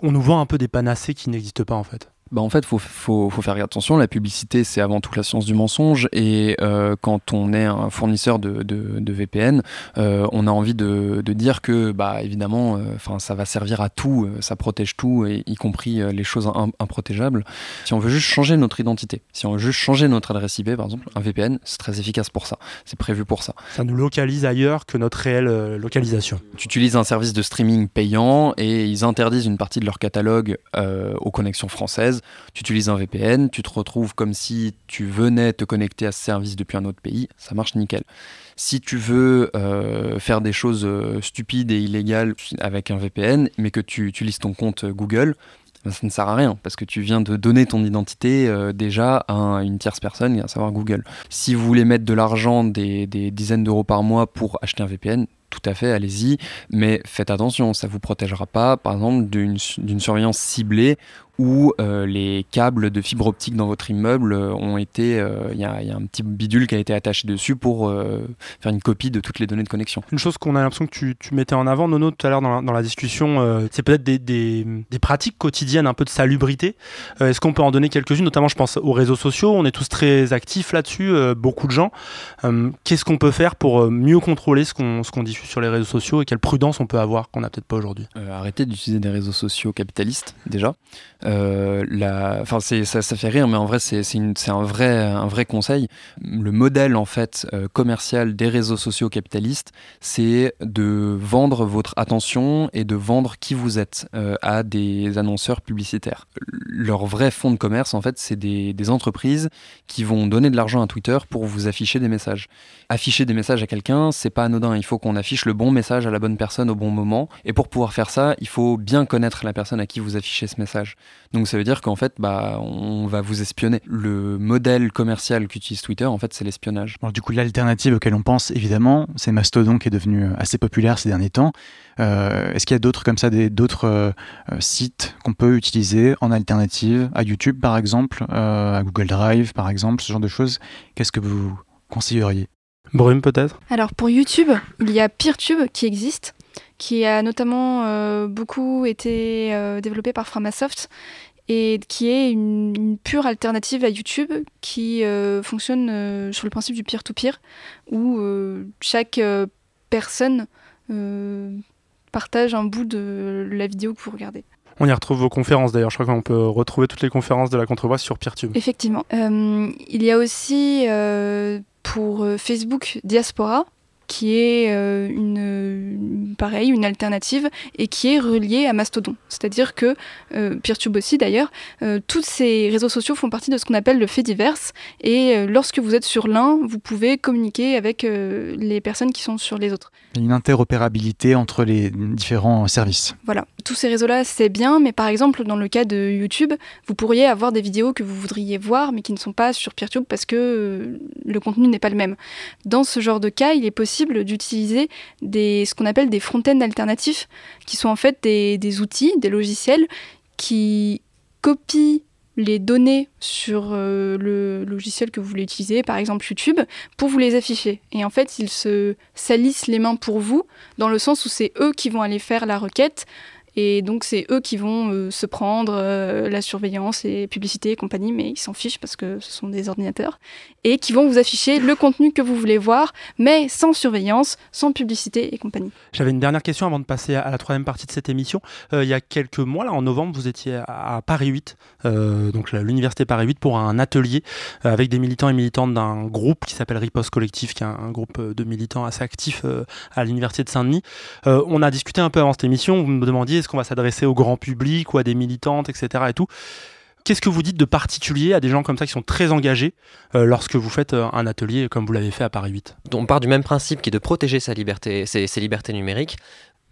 on nous vend un peu des panacées qui n'existent pas en fait? Bah en fait, il faut, faut, faut, faire attention. La publicité, c'est avant tout la science du mensonge. Et euh, quand on est un fournisseur de, de, de VPN, euh, on a envie de, de, dire que, bah, évidemment, enfin, euh, ça va servir à tout, ça protège tout, et, y compris les choses improtégeables. Si on veut juste changer notre identité, si on veut juste changer notre adresse IP, par exemple, un VPN, c'est très efficace pour ça. C'est prévu pour ça. Ça nous localise ailleurs que notre réelle localisation. Tu utilises un service de streaming payant et ils interdisent une partie de leur catalogue aux connexions françaises tu utilises un VPN, tu te retrouves comme si tu venais te connecter à ce service depuis un autre pays, ça marche nickel. Si tu veux euh, faire des choses euh, stupides et illégales avec un VPN, mais que tu utilises ton compte Google, ben, ça ne sert à rien parce que tu viens de donner ton identité euh, déjà à un, une tierce personne, à savoir Google. Si vous voulez mettre de l'argent, des, des dizaines d'euros par mois pour acheter un VPN, tout à fait, allez-y, mais faites attention, ça vous protégera pas, par exemple, d'une surveillance ciblée où euh, les câbles de fibre optique dans votre immeuble ont été, il euh, y, y, a un petit bidule qui a été attaché dessus pour euh, faire une copie de toutes les données de connexion. Une chose qu'on a l'impression que tu, tu, mettais en avant, Nono, tout à l'heure dans, dans, la discussion, euh, c'est peut-être des, des, des, pratiques quotidiennes, un peu de salubrité. Euh, est-ce qu'on peut en donner quelques-unes? Notamment, je pense aux réseaux sociaux. On est tous très actifs là-dessus, beaucoup de gens. Qu'est-ce qu'on peut faire pour mieux contrôler ce qu'on qu diffuse sur les réseaux sociaux et quelle prudence on peut avoir qu'on n'a peut-être pas aujourd'hui? Arrêtez d'utiliser des réseaux sociaux capitalistes, déjà. Euh, la, enfin c'est ça, fait rire, mais en vrai c'est un vrai un vrai conseil. Le modèle en fait euh, commercial des réseaux sociaux capitalistes, c'est de vendre votre attention et de vendre qui vous êtes euh, à des annonceurs publicitaires. Leur vrai fonds de commerce en fait, c'est des, des entreprises qui vont donner de l'argent à Twitter pour vous afficher des messages. Afficher des messages à quelqu'un, c'est pas anodin. Il faut qu'on affiche le bon message à la bonne personne au bon moment. Et pour pouvoir faire ça, il faut bien connaître la personne à qui vous affichez ce message. Donc ça veut dire qu'en fait, bah, on va vous espionner. Le modèle commercial qu'utilise Twitter, en fait, c'est l'espionnage. du coup, l'alternative auquel on pense, évidemment, c'est Mastodon qui est devenu assez populaire ces derniers temps. Euh, est-ce qu'il y a d'autres comme ça, d'autres euh, sites qu'on peut utiliser en alternative à YouTube, par exemple, euh, à Google Drive, par exemple, ce genre de choses? Qu'est-ce que vous conseilleriez? Brume peut-être? Alors pour YouTube, il y a PeerTube qui existe, qui a notamment euh, beaucoup été euh, développé par Framasoft et qui est une, pure alternative à YouTube qui euh, fonctionne sur le principe du peer-to-peer, où chaque personne partage un bout de la vidéo que vous regardez. On y retrouve vos conférences d'ailleurs. Je crois qu'on peut retrouver toutes les conférences de la contrevoix sur PeerTube. Effectivement. il y a aussi pour Facebook Diaspora, qui est euh, une, pareil, une alternative et qui est reliée à Mastodon. C'est-à-dire que, euh, PeerTube aussi d'ailleurs, euh, tous ces réseaux sociaux font partie de ce qu'on appelle le fait divers et lorsque vous êtes sur l'un, vous pouvez communiquer avec les personnes qui sont sur les autres. Une interopérabilité entre les différents services. Voilà, tous ces réseaux-là, c'est bien, mais par exemple, dans le cas de YouTube, vous pourriez avoir des vidéos que vous voudriez voir, mais qui ne sont pas sur PeerTube parce que le contenu n'est pas le même. Dans ce genre de cas, il est possible d'utiliser ce qu'on appelle des front-end alternatifs, qui sont en fait des, des outils, des logiciels qui copient les données sur euh, le logiciel que vous voulez utiliser, par exemple YouTube, pour vous les afficher. Et en fait, ils se salissent les mains pour vous, dans le sens où c'est eux qui vont aller faire la requête et donc, c'est eux qui vont euh, se prendre euh, la surveillance et publicité et compagnie, mais ils s'en fichent parce que ce sont des ordinateurs. Et qui vont vous afficher le contenu que vous voulez voir, mais sans surveillance, sans publicité et compagnie. J'avais une dernière question avant de passer à la troisième partie de cette émission. Euh, il y a quelques mois, là, en novembre, vous étiez à Paris 8, donc l'université Paris 8, pour un atelier avec des militants et militantes d'un groupe qui s'appelle Riposte Collectif, qui est un, groupe de militants assez actifs à l'université de Saint-Denis. on a discuté un peu avant cette émission, vous me demandiez est-ce qu'on va s'adresser au grand public ou à des militantes, etc. Et tout? Qu'est-ce que vous dites de particulier à des gens comme ça qui sont très engagés euh, lorsque vous faites euh, un atelier comme vous l'avez fait à Paris 8 On part du même principe qui est de protéger sa liberté, ses libertés numériques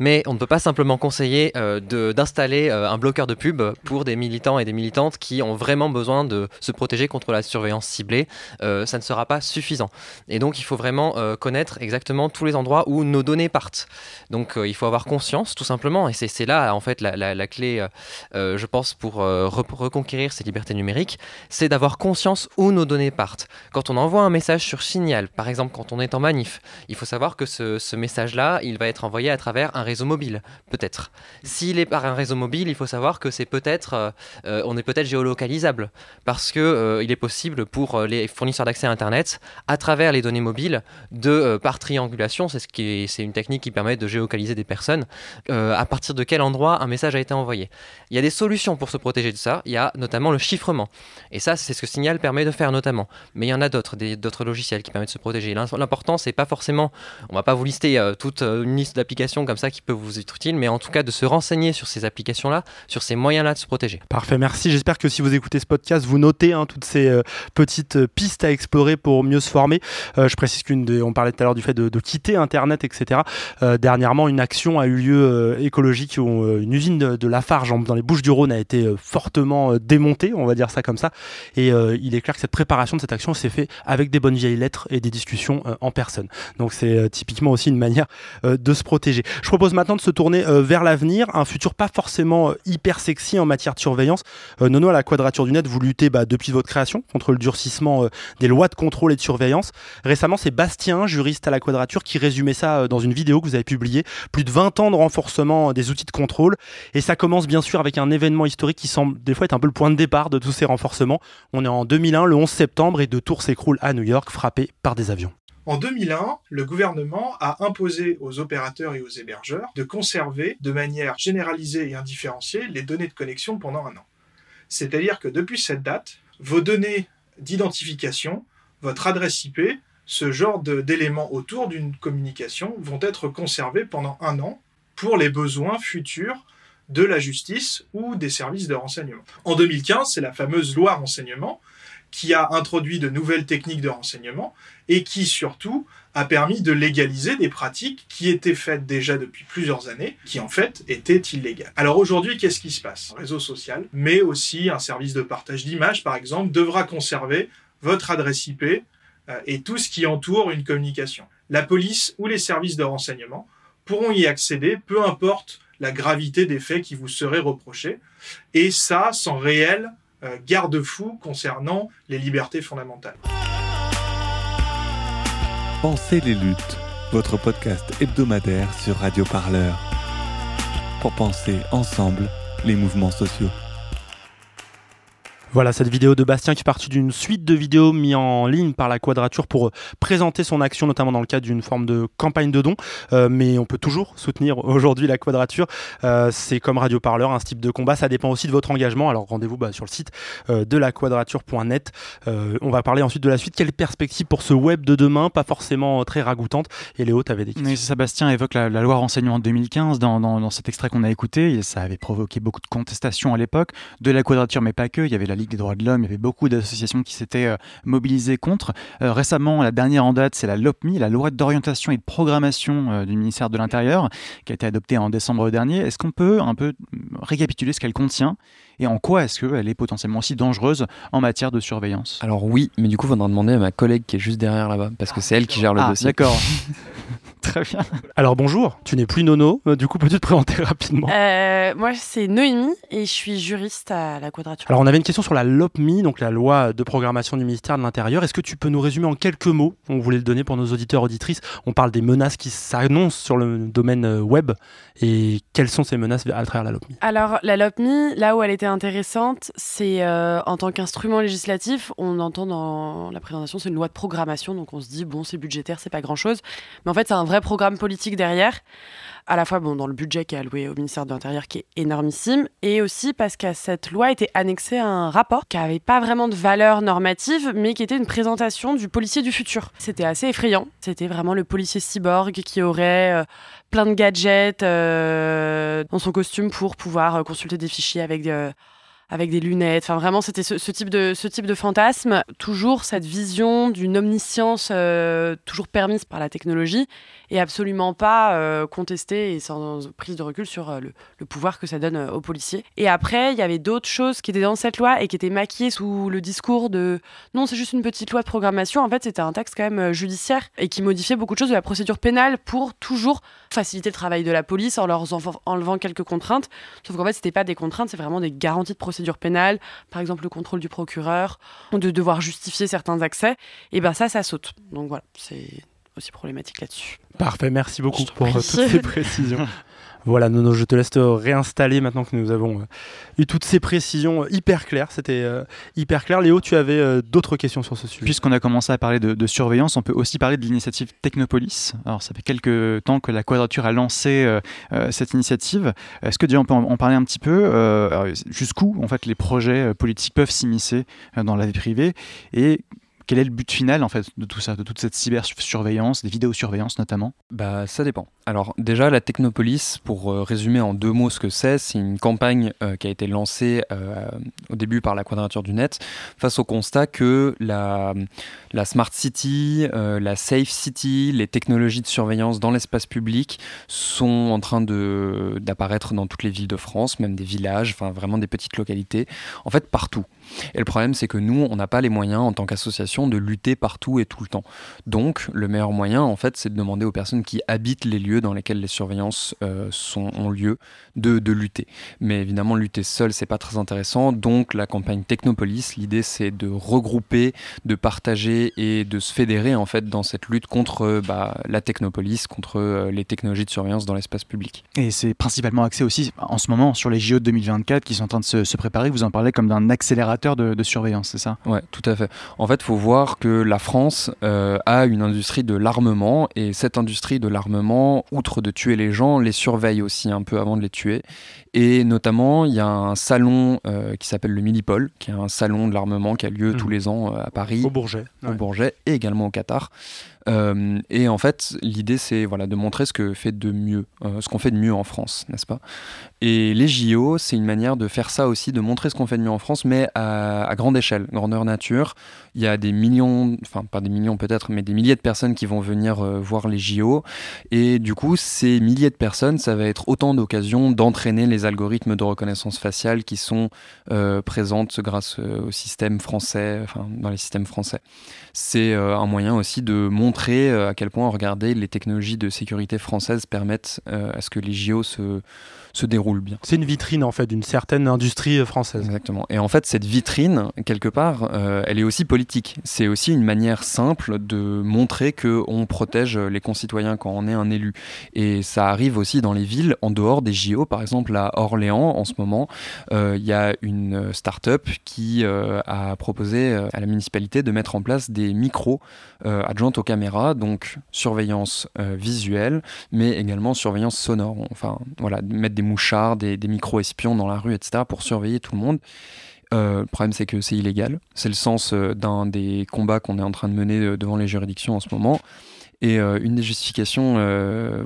mais on ne peut pas simplement conseiller euh, d'installer euh, un bloqueur de pub pour des militants et des militantes qui ont vraiment besoin de se protéger contre la surveillance ciblée. Euh, ça ne sera pas suffisant. Et donc il faut vraiment connaître exactement tous les endroits où nos données partent. Donc il faut avoir conscience tout simplement, et c'est là en fait la, clé, je pense, pour reconquérir ces libertés numériques, c'est d'avoir conscience où nos données partent. Quand on envoie un message sur Signal, par exemple quand on est en manif, il faut savoir que ce, ce message-là, il va être envoyé à travers un réseau mobile, peut-être. S'il est par un réseau mobile, il faut savoir que c'est peut-être, euh, euh, on est peut-être géolocalisable, parce que euh, il est possible pour les fournisseurs d'accès à Internet, à travers les données mobiles, de par triangulation, c'est ce qui c'est une technique qui permet de géolocaliser des personnes, à partir de quel endroit un message a été envoyé. Il y a des solutions pour se protéger de ça. Il y a notamment le chiffrement, et ça, c'est ce que Signal permet de faire notamment. Mais il y en a d'autres, d'autres logiciels qui permettent de se protéger. L'important, c'est pas forcément, on va pas vous lister toute une liste d'applications comme ça qui peut vous être utile, mais en tout cas de se renseigner sur ces applications-là, sur ces moyens-là de se protéger. Parfait, merci. J'espère que si vous écoutez ce podcast, vous notez hein, toutes ces euh, petites euh, pistes à explorer pour mieux se former. Euh, je précise qu'une on parlait tout à l'heure du fait de, quitter Internet, etc. dernièrement, une action a eu lieu écologique où une usine de, Lafarge dans les Bouches-du-Rhône a été fortement démontée, on va dire ça comme ça. Et il est clair que cette préparation de cette action s'est fait avec des bonnes vieilles lettres et des discussions en personne. Donc c'est typiquement aussi une manière de se protéger. Je propose maintenant de se tourner euh, vers l'avenir, un futur pas forcément euh, hyper sexy en matière de surveillance. Euh, Nono, à la Quadrature du Net, vous luttez bah, depuis votre création contre le durcissement des lois de contrôle et de surveillance. Récemment, c'est Bastien, juriste à la Quadrature, qui résumait ça dans une vidéo que vous avez publiée. Plus de 20 ans de renforcement des outils de contrôle. Et ça commence bien sûr avec un événement historique qui semble des fois être un peu le point de départ de tous ces renforcements. On est en 2001, le 11 septembre, et deux tours s'écroulent à New York, frappées par des avions. En 2001, le gouvernement a imposé aux opérateurs et aux hébergeurs de conserver de manière généralisée et indifférenciée les données de connexion pendant un an. C'est-à-dire que depuis cette date, vos données d'identification, votre adresse IP, ce genre d'éléments autour d'une communication vont être conservés pendant un an pour les besoins futurs de la justice ou des services de renseignement. En 2015, c'est la fameuse loi renseignement qui a introduit de nouvelles techniques de renseignement et qui surtout a permis de légaliser des pratiques qui étaient faites déjà depuis plusieurs années, qui en fait étaient illégales. Alors aujourd'hui, qu'est-ce qui se passe? Un réseau social, mais aussi un service de partage d'images, par exemple, devra conserver votre adresse IP euh, et tout ce qui entoure une communication. La police ou les services de renseignement pourront y accéder, peu importe la gravité des faits qui vous seraient reprochés, et ça sans réel euh, garde-fou concernant les libertés fondamentales. Pensez les luttes, votre podcast hebdomadaire sur Radio Parleur. Pour penser ensemble les mouvements sociaux. Voilà cette vidéo de Bastien qui est partie d'une suite de vidéos mis en ligne par la Quadrature pour euh, présenter son action, notamment dans le cadre d'une forme de campagne de dons. Euh, mais on peut toujours soutenir aujourd'hui la Quadrature. Euh, c'est comme Radio Parleur, un type de combat. Ça dépend aussi de votre engagement. Alors rendez-vous bah, sur le site de la quadrature.net. on va parler ensuite de la suite. Quelle perspective pour ce web de demain? Pas forcément très ragoûtante. Et Léo, tu avais des questions. Sébastien évoque la, loi renseignement en 2015 dans, cet extrait qu'on a écouté. Ça avait provoqué beaucoup de contestations à l'époque de la Quadrature, mais pas que. Il y avait la Ligue des droits de l'homme, il y avait beaucoup d'associations qui s'étaient euh, mobilisées contre. Euh, récemment, la dernière en date, c'est la LOPMI, la loi d'orientation et de programmation euh, du ministère de l'Intérieur, qui a été adoptée en décembre dernier. Est-ce qu'on peut un peu récapituler ce qu'elle contient et en quoi est-ce qu'elle est potentiellement aussi dangereuse en matière de surveillance? Alors oui, mais du coup, il faudra demander à ma collègue qui est juste derrière là-bas, parce que c'est elle qui gère le ah, dossier. D'accord. Très bien. Alors bonjour, tu n'es plus Nono, du coup peux-tu te présenter rapidement? Euh, Moi c'est Noémie et je suis juriste à la Quadrature. Alors on avait une question sur la LOPMI, donc la loi de programmation du ministère de l'Intérieur. Est-ce que tu peux nous résumer en quelques mots? On voulait le donner pour nos auditeurs auditrices. On parle des menaces qui s'annoncent sur le domaine euh, web et quelles sont ces menaces à travers la LOPMI Alors la LOPMI, là où elle était intéressante, c'est euh, en tant qu'instrument législatif, on entend dans la présentation c'est une loi de programmation, donc on se dit bon c'est budgétaire, c'est pas grand-chose, mais en fait c'est un vrai programme politique derrière, à la fois bon, dans le budget qui est alloué au ministère de l'Intérieur qui est énormissime, et aussi parce qu'à cette loi était annexé un rapport qui n'avait pas vraiment de valeur normative, mais qui était une présentation du policier du futur. C'était assez effrayant, c'était vraiment le policier cyborg qui aurait euh, plein de gadgets euh, dans son costume pour pouvoir euh, consulter des fichiers avec avec des lunettes. Enfin, vraiment, c'était ce, type de, fantasme. Toujours cette vision d'une omniscience toujours permise par la technologie et absolument pas euh, contesté et sans prise de recul sur euh, le, pouvoir que ça donne euh, aux policiers. Et après, il y avait d'autres choses qui étaient dans cette loi et qui étaient maquillées sous le discours de non, c'est juste une petite loi de programmation. En fait, c'était un texte quand même judiciaire et qui modifiait beaucoup de choses de la procédure pénale pour toujours faciliter le travail de la police en leur enlevant quelques contraintes. Sauf qu'en fait, c'était pas des contraintes, c'est vraiment des garanties de procédure pénale. Par exemple, le contrôle du procureur, de devoir justifier certains accès. Et ben ça, ça saute. Donc voilà, c'est aussi problématique là-dessus. Parfait, merci beaucoup pour toutes ces précisions. Voilà, Nono, je te laisse te réinstaller maintenant que nous avons euh, eu toutes ces précisions hyper claires. C'était euh, hyper clair. Léo, tu avais euh, d'autres questions sur ce sujet Puisqu'on a commencé à parler de, surveillance, on peut aussi parler de l'initiative Technopolis. Alors, ça fait quelques temps que la Quadrature a lancé cette initiative. Est-ce que déjà on peut en, parler un petit peu Jusqu'où, en fait, les projets politiques peuvent s'immiscer dans la vie privée? Quel est le but final en fait de tout ça, de toute cette cybersurveillance, des vidéosurveillances notamment? Bah ça dépend. Alors déjà la Technopolis, pour euh, résumer en deux mots ce que c'est, c'est une campagne euh, qui a été lancée euh, au début par la Quadrature du Net face au constat que la, Smart City, la Safe City, les technologies de surveillance dans l'espace public sont en train d'apparaître dans toutes les villes de France, même des villages, enfin vraiment des petites localités, en fait partout. Et le problème, c'est que nous, on n'a pas les moyens en tant qu'association de lutter partout et tout le temps. Donc, le meilleur moyen, en fait, c'est de demander aux personnes qui habitent les lieux dans lesquels les surveillances euh, sont, ont lieu de, de, lutter. Mais évidemment, lutter seul, c'est pas très intéressant. Donc, la campagne Technopolis, l'idée, c'est de regrouper, de partager et de se fédérer, en fait, dans cette lutte contre bah, la Technopolis, contre euh, les technologies de surveillance dans l'espace public. Et c'est principalement axé aussi, en ce moment, sur les JO de 2024 qui sont en train de se, se préparer. Vous en parlez comme d'un accélérateur de, surveillance, c'est ça? Ouais, tout à fait. En fait, il faut voir que la France euh, a une industrie de l'armement et cette industrie de l'armement, outre de tuer les gens, les surveille aussi un peu avant de les tuer. Et notamment, il y a un salon euh, qui s'appelle le Millipol, qui est un salon de l'armement qui a lieu tous mmh. les ans euh, à Paris. Au Bourget. Au Bourget et également au Qatar. Euh, et en fait, l'idée, c'est voilà, de montrer ce que fait de mieux, euh, ce qu'on fait de mieux en France, n'est-ce pas? Et les JO, c'est une manière de faire ça aussi, de montrer ce qu'on fait de mieux en France, mais à, à, grande échelle, grandeur nature. Il y a des millions, enfin pas des millions peut-être, mais des milliers de personnes qui vont venir euh, voir les JO. Et du coup, ces milliers de personnes, ça va être autant d'occasions d'entraîner les algorithmes de reconnaissance faciale qui sont euh, présentes grâce au système français, enfin dans les systèmes français. C'est un moyen aussi de montrer à quel point, regardez, les technologies de sécurité françaises permettent à ce que les JO se se déroule bien. C'est une vitrine en fait d'une certaine industrie française. Exactement. Et en fait, cette vitrine, quelque part, euh, elle est aussi politique. C'est aussi une manière simple de montrer que on protège les concitoyens quand on est un élu. Et ça arrive aussi dans les villes en dehors des JO. Par exemple, à Orléans, en ce moment, euh, il y a une start-up qui euh, a proposé à la municipalité de mettre en place des micros adjoints aux caméras, donc surveillance visuelle, mais également surveillance sonore. Enfin, voilà, mettre des mouchards, des, micro-espions dans la rue, etc., pour surveiller tout le monde. Euh, le problème, c'est que c'est illégal. C'est le sens euh, d'un des combats qu'on est en train de mener euh, devant les juridictions en ce moment. Et une des justifications,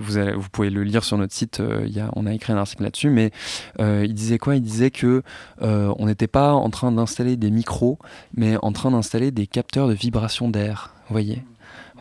vous, pouvez le lire sur notre site, on a écrit un article là-dessus, mais il disait quoi? Il disait que on n'était pas en train d'installer des micros, mais en train d'installer des capteurs de vibration d'air. Vous voyez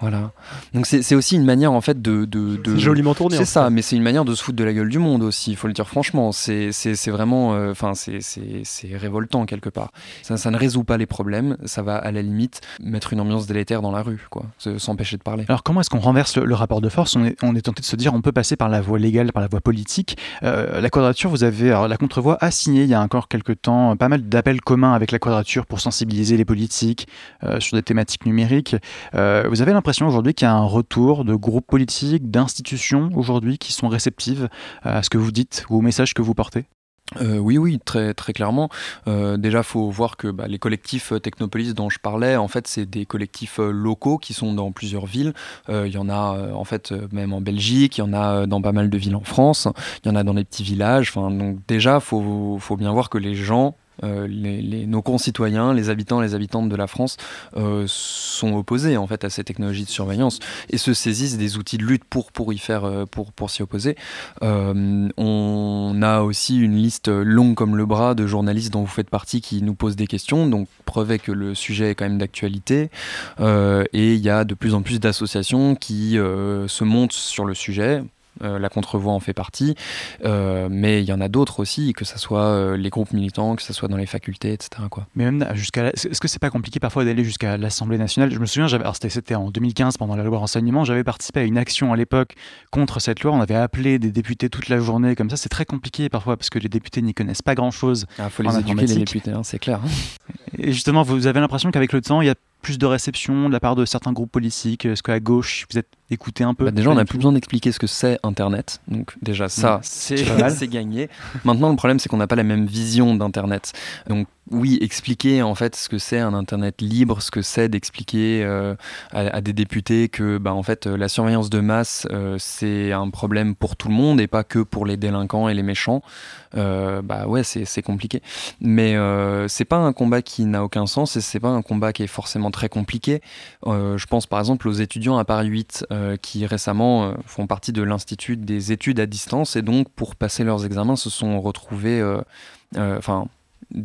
voilà. Donc c'est aussi une manière en fait de. de, de... joliment tourné. C'est ça, mais c'est une manière de se foutre de la gueule du monde aussi, il faut le dire franchement. C'est vraiment. Euh, enfin, c'est révoltant quelque part. Ça, ça, ne résout pas les problèmes, ça va à la limite mettre une ambiance délétère dans la rue, quoi, s'empêcher de parler. Alors comment est-ce qu'on renverse le, rapport de force? On est, on est, tenté de se dire on peut passer par la voie légale, par la voie politique. Euh, la quadrature, vous avez. Alors la contrevoix a signé il y a encore quelques temps pas mal d'appels communs avec la quadrature pour sensibiliser les politiques euh, sur des thématiques numériques. vous avez l'impression aujourd'hui qu'il y a un retour de groupes politiques, d'institutions aujourd'hui qui sont réceptives à ce que vous dites ou au message que vous portez? Euh, oui, oui, très, très clairement. Euh, déjà, faut voir que bah, les collectifs euh, Technopolis dont je parlais, en fait, c'est des collectifs locaux qui sont dans plusieurs villes. Il y en a, en fait, même en Belgique, il y en a dans pas mal de villes en France, il y en a dans les petits villages. Enfin, donc déjà, faut, faut, bien voir que les gens euh, nos concitoyens, les habitants les habitantes de la France euh, sont opposés en fait à ces technologies de surveillance et se saisissent des outils de lutte pour, pour y faire euh, pour, pour s'y opposer. on a aussi une liste longue comme le bras de journalistes dont vous faites partie qui nous posent des questions, donc preuve que le sujet est quand même d'actualité. et il y a de plus en plus d'associations qui se montent sur le sujet euh, la contrevoix en fait partie, euh, mais il y en a d'autres aussi, que ce soit euh, les groupes militants, que ce soit dans les facultés, etc. Quoi. Mais même jusqu'à, est-ce que c'est pas compliqué parfois d'aller jusqu'à l'Assemblée nationale? Je me souviens, j'avais, c'était, c'était en 2015 pendant la loi renseignement, j'avais participé à une action à l'époque contre cette loi. On avait appelé des députés toute la journée comme ça. C'est très compliqué parfois parce que les députés n'y connaissent pas grand-chose. Il ah, faut les éduquer les députés, hein, c'est clair. Et justement, vous avez l'impression qu'avec le temps, il y a plus de réception de la part de certains groupes politiques? Est-ce qu'à gauche, vous êtes écouté un peu? Bah, Déjà, on n'a plus besoin d'expliquer ce que c'est Internet. Donc déjà, ça, c'est gagné. Maintenant, le problème, c'est qu'on n'a pas la même vision d'Internet. Donc oui, expliquer en fait ce que c'est un Internet libre, ce que c'est d'expliquer euh, à, des députés que bah, en fait, la surveillance de masse, euh, c'est un problème pour tout le monde et pas que pour les délinquants et les méchants. Euh, bah ouais, c'est compliqué. Mais c'est pas un combat qui n'a aucun sens et c'est pas un combat qui est forcément très compliqué. je pense par exemple aux étudiants à Paris 8 qui récemment font partie de l'Institut des études à distance et donc pour passer leurs examens se sont retrouvés, enfin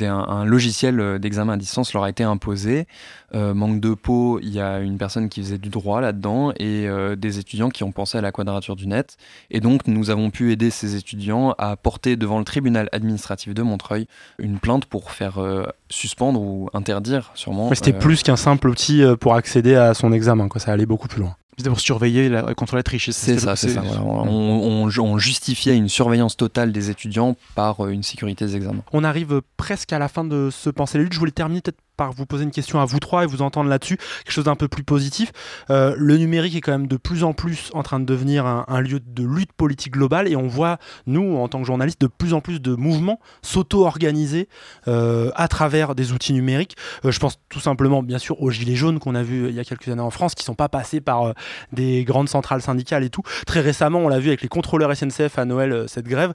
un, logiciel euh, d'examen à distance leur a été imposé. Euh, manque de peau, il y a une personne qui faisait du droit là-dedans et euh, des étudiants qui ont pensé à la quadrature du net. Et donc, nous avons pu aider ces étudiants à porter devant le tribunal administratif de Montreuil une plainte pour faire suspendre ou interdire, sûrement. Mais c'était plus qu'un simple outil pour accéder à son examen, quoi. ça allait beaucoup plus loin. C'était pour surveiller la, contre la triche. C'est ça, c'est ça. On, on, justifiait une surveillance totale des étudiants par une sécurité des examens. On arrive presque à la fin de ce Pensée lutte. Je voulais terminer peut-être par vous poser une question à vous trois et vous entendre là-dessus, quelque chose d'un peu plus positif. Euh, le numérique est quand même de plus en plus en train de devenir un, lieu de lutte politique globale et on voit, nous, en tant que journalistes, de plus en plus de mouvements s'auto-organiser euh, à travers des outils numériques. Euh, je pense tout simplement, bien sûr, aux Gilets jaunes qu'on a vu il y a quelques années en France, qui ne sont pas passés par des grandes centrales syndicales et tout. Très récemment, on l'a vu avec les contrôleurs SNCF à Noël, cette grève,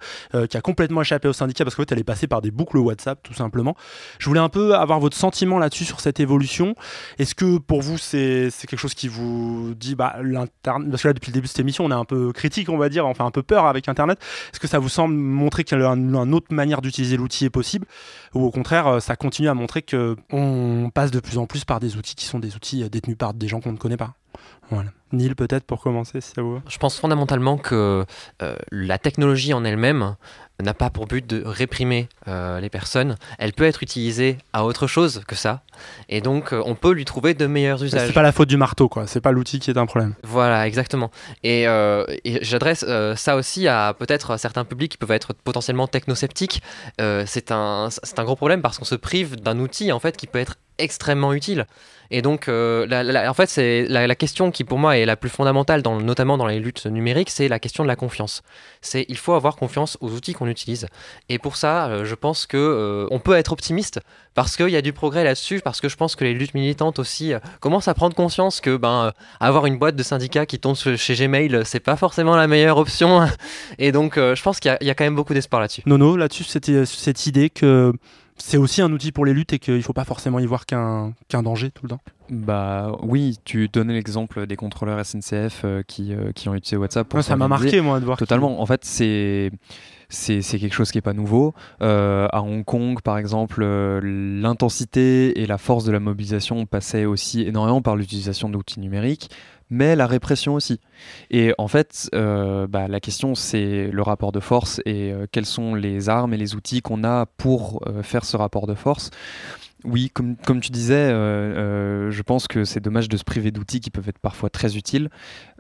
qui a complètement échappé aux syndicats parce qu'en fait, elle est passée par des boucles WhatsApp, tout simplement. Je voulais un peu avoir votre sentiment là-dessus sur cette évolution. Est-ce que pour vous c'est quelque chose qui vous dit bah l'internet parce que là depuis le début de cette émission on est un peu critique on va dire, enfin un peu peur avec internet. Est-ce que ça vous semble montrer qu'il y a une, autre manière d'utiliser l'outil est possible? Ou au contraire euh, ça continue à montrer que on passe de plus en plus par des outils qui sont des outils détenus par des gens qu'on ne connaît pas? Voilà. Neil, peut-être pour commencer, si ça vous va. Je pense fondamentalement que euh, la technologie en elle-même n'a pas pour but de réprimer euh, les personnes. Elle peut être utilisée à autre chose que ça. Et donc, euh, on peut lui trouver de meilleurs usages. C'est pas la faute du marteau, quoi. C'est pas l'outil qui est un problème. Voilà, exactement. Et, j'adresse ça aussi à peut-être certains publics qui peuvent être potentiellement technosceptiques. c'est un, un gros problème parce qu'on se prive d'un outil, en fait, qui peut être extrêmement utile. Et donc, euh, en fait, c'est la, question qui pour moi est la plus fondamentale, notamment dans les luttes numériques, c'est la question de la confiance. C'est il faut avoir confiance aux outils qu'on utilise. Et pour ça, euh, je pense que euh, on peut être optimiste parce qu'il y a du progrès là-dessus, parce que je pense que les luttes militantes aussi commencent à prendre conscience que ben avoir une boîte de syndicats qui tombe chez Gmail, c'est pas forcément la meilleure option. Et donc, je pense qu'il y, y, a quand même beaucoup d'espoir là-dessus. Nono, là-dessus, c'était cette idée que c'est aussi un outil pour les luttes et qu'il ne faut pas forcément y voir qu'un danger tout le temps Bah oui, tu donnais l'exemple des contrôleurs SNCF euh, qui, euh, qui ont utilisé WhatsApp pour Ça m'a marqué moi de voir. Totalement. En fait, c'est c'est quelque chose qui n'est pas nouveau. Euh, à Hong Kong, par exemple, l'intensité et la force de la mobilisation passaient aussi énormément par l'utilisation d'outils numériques mais la répression aussi. Et en fait, euh, bah, la question, c'est le rapport de force et euh, quelles sont les armes et les outils qu'on a pour euh, faire ce rapport de force. Oui, comme, comme tu disais, je pense que c'est dommage de se priver d'outils qui peuvent être parfois très utiles,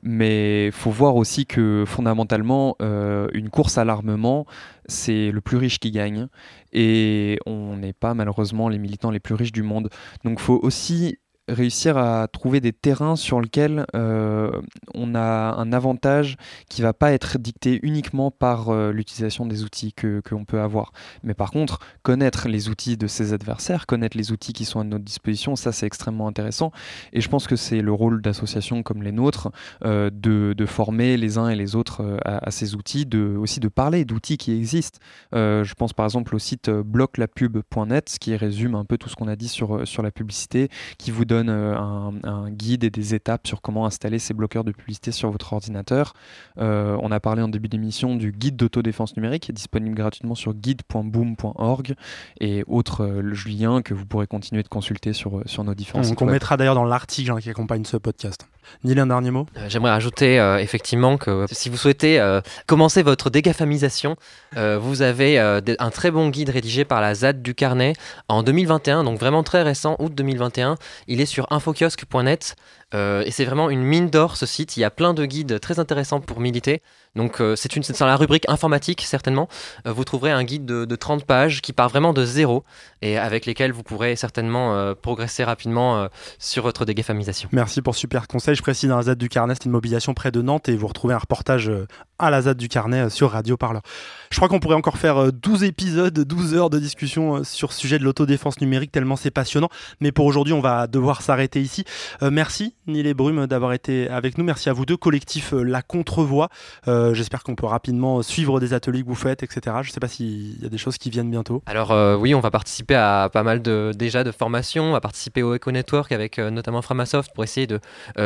mais il faut voir aussi que fondamentalement, une course à l'armement, c'est le plus riche qui gagne, et on n'est pas malheureusement les militants les plus riches du monde. Donc il faut aussi réussir à trouver des terrains sur lesquels euh, on a un avantage qui va pas être dicté uniquement par euh, l'utilisation des outils que qu'on peut avoir. Mais par contre, connaître les outils de ses adversaires, connaître les outils qui sont à notre disposition, ça c'est extrêmement intéressant. Et je pense que c'est le rôle d'associations comme les nôtres euh, de, de, former les uns et les autres à, ces outils, de, aussi de parler d'outils qui existent. je pense par exemple au site bloclapub.net, qui résume un peu tout ce qu'on a dit sur, sur la publicité, qui vous donne donne euh, un, guide et des étapes sur comment installer ces bloqueurs de publicité sur votre ordinateur. Euh, on a parlé en début d'émission du guide d'autodéfense numérique qui est disponible gratuitement sur guide.boom.org et autres euh, liens que vous pourrez continuer de consulter sur, sur nos différents sites. On mettra d'ailleurs dans l'article hein, qui accompagne ce podcast. Nil, un dernier mot? J'aimerais ajouter effectivement que si vous souhaitez commencer votre dégafamisation, vous avez un très bon guide rédigé par la ZAD du Carnet en 2021, donc vraiment très récent, août 2021. Il est sur infokiosque.net euh, et c'est vraiment une mine d'or ce site. Il y a plein de guides très intéressants pour militer. Donc euh, c'est une dans la rubrique informatique certainement. Euh, vous trouverez un guide de, 30 pages qui part vraiment de zéro et avec lesquels vous pourrez certainement progresser rapidement sur votre dégafamisation. Merci pour super conseil. Je précise dans la ZAD du Carnet, c'est une mobilisation près de Nantes et vous retrouvez un reportage à la ZAD du Carnet sur Radio Parleur. Je crois qu'on pourrait encore faire 12 épisodes, 12 heures de discussion sur ce sujet de l'autodéfense numérique tellement c'est passionnant. Mais pour aujourd'hui, on va devoir s'arrêter ici. merci ni les brumes d'avoir été avec nous. Merci à vous deux, collectif euh, La Contrevoix. Euh, j'espère qu'on peut rapidement suivre des ateliers que vous faites, etc. Je ne sais pas s'il y a des choses qui viennent bientôt. Alors euh, oui, on va participer à pas mal de, déjà de formations. On va participer au Eco Network avec notamment Framasoft pour essayer de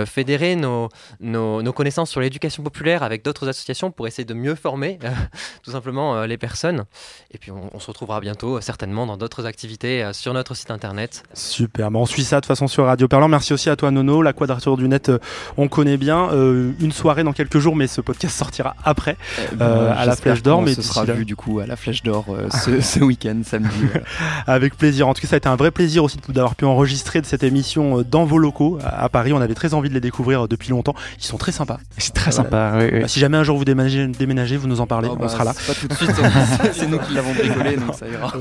fédérer nos, nos, connaissances sur l'éducation populaire avec d'autres associations pour essayer de mieux former tout simplement les personnes. Et puis on, se retrouvera bientôt certainement dans d'autres activités sur notre site internet. Super, bon, on suit ça de façon sur Radio Perlant. Merci aussi à toi Nono, la Quadrature du Net, euh, on connaît bien. Euh, une soirée dans quelques jours, mais ce podcast sortira après, eh ben, euh, à la Flèche d'Or. Mais ce sera vu du coup à la Flèche d'Or ce, week-end, samedi. Avec plaisir. En tout cas, ça a été un vrai plaisir aussi d'avoir pu enregistrer de cette émission dans vos locaux à Paris. On avait très envie de les découvrir depuis longtemps. Ils sont très sympas. C'est très sympa. Oui, bah, si jamais un jour vous déménagez, vous nous en parlez. Oh, on bah, sera là. Pas tout de suite. c'est nous qui l'avons bricolé, donc ça ira.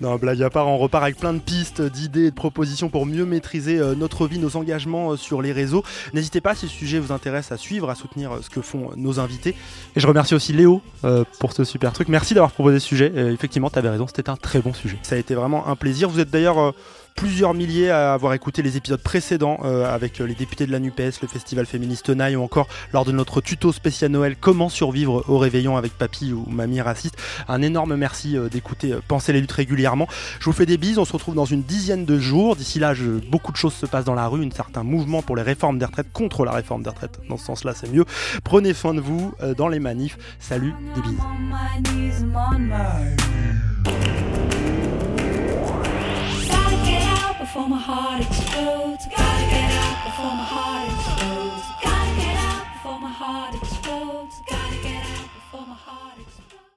Non, blague à part, on repart avec plein de pistes, d'idées, de propositions pour mieux maîtriser notre vie, nos engagements sur les réseaux. N'hésitez pas si le sujet vous intéresse à suivre, à soutenir euh, ce que font nos invités. Et je remercie aussi Léo euh, pour ce super truc. Merci d'avoir proposé ce sujet. effectivement, tu avais raison, c'était un très bon sujet. Ça a été vraiment un plaisir. Vous êtes d'ailleurs euh, plusieurs milliers à avoir écouté les épisodes précédents euh, avec les députés de la NUPES, le festival féministe Naï ou encore lors de notre tuto spécial Noël Comment survivre au réveillon avec papy ou mamie raciste. Un énorme merci d'écouter Penser les luttes régulièrement. Je vous fais des bises, on se retrouve dans une dizaine de jours. D'ici là, beaucoup de choses se passent dans la rue, un certain mouvement pour les réformes des retraites contre la réforme des retraites. Dans ce sens-là, c'est mieux. Prenez soin de vous dans les manifs. Salut, des bises. Before my heart explodes. Gotta get out before my heart explodes. Gotta get out before my heart explodes. Gotta get out before my heart.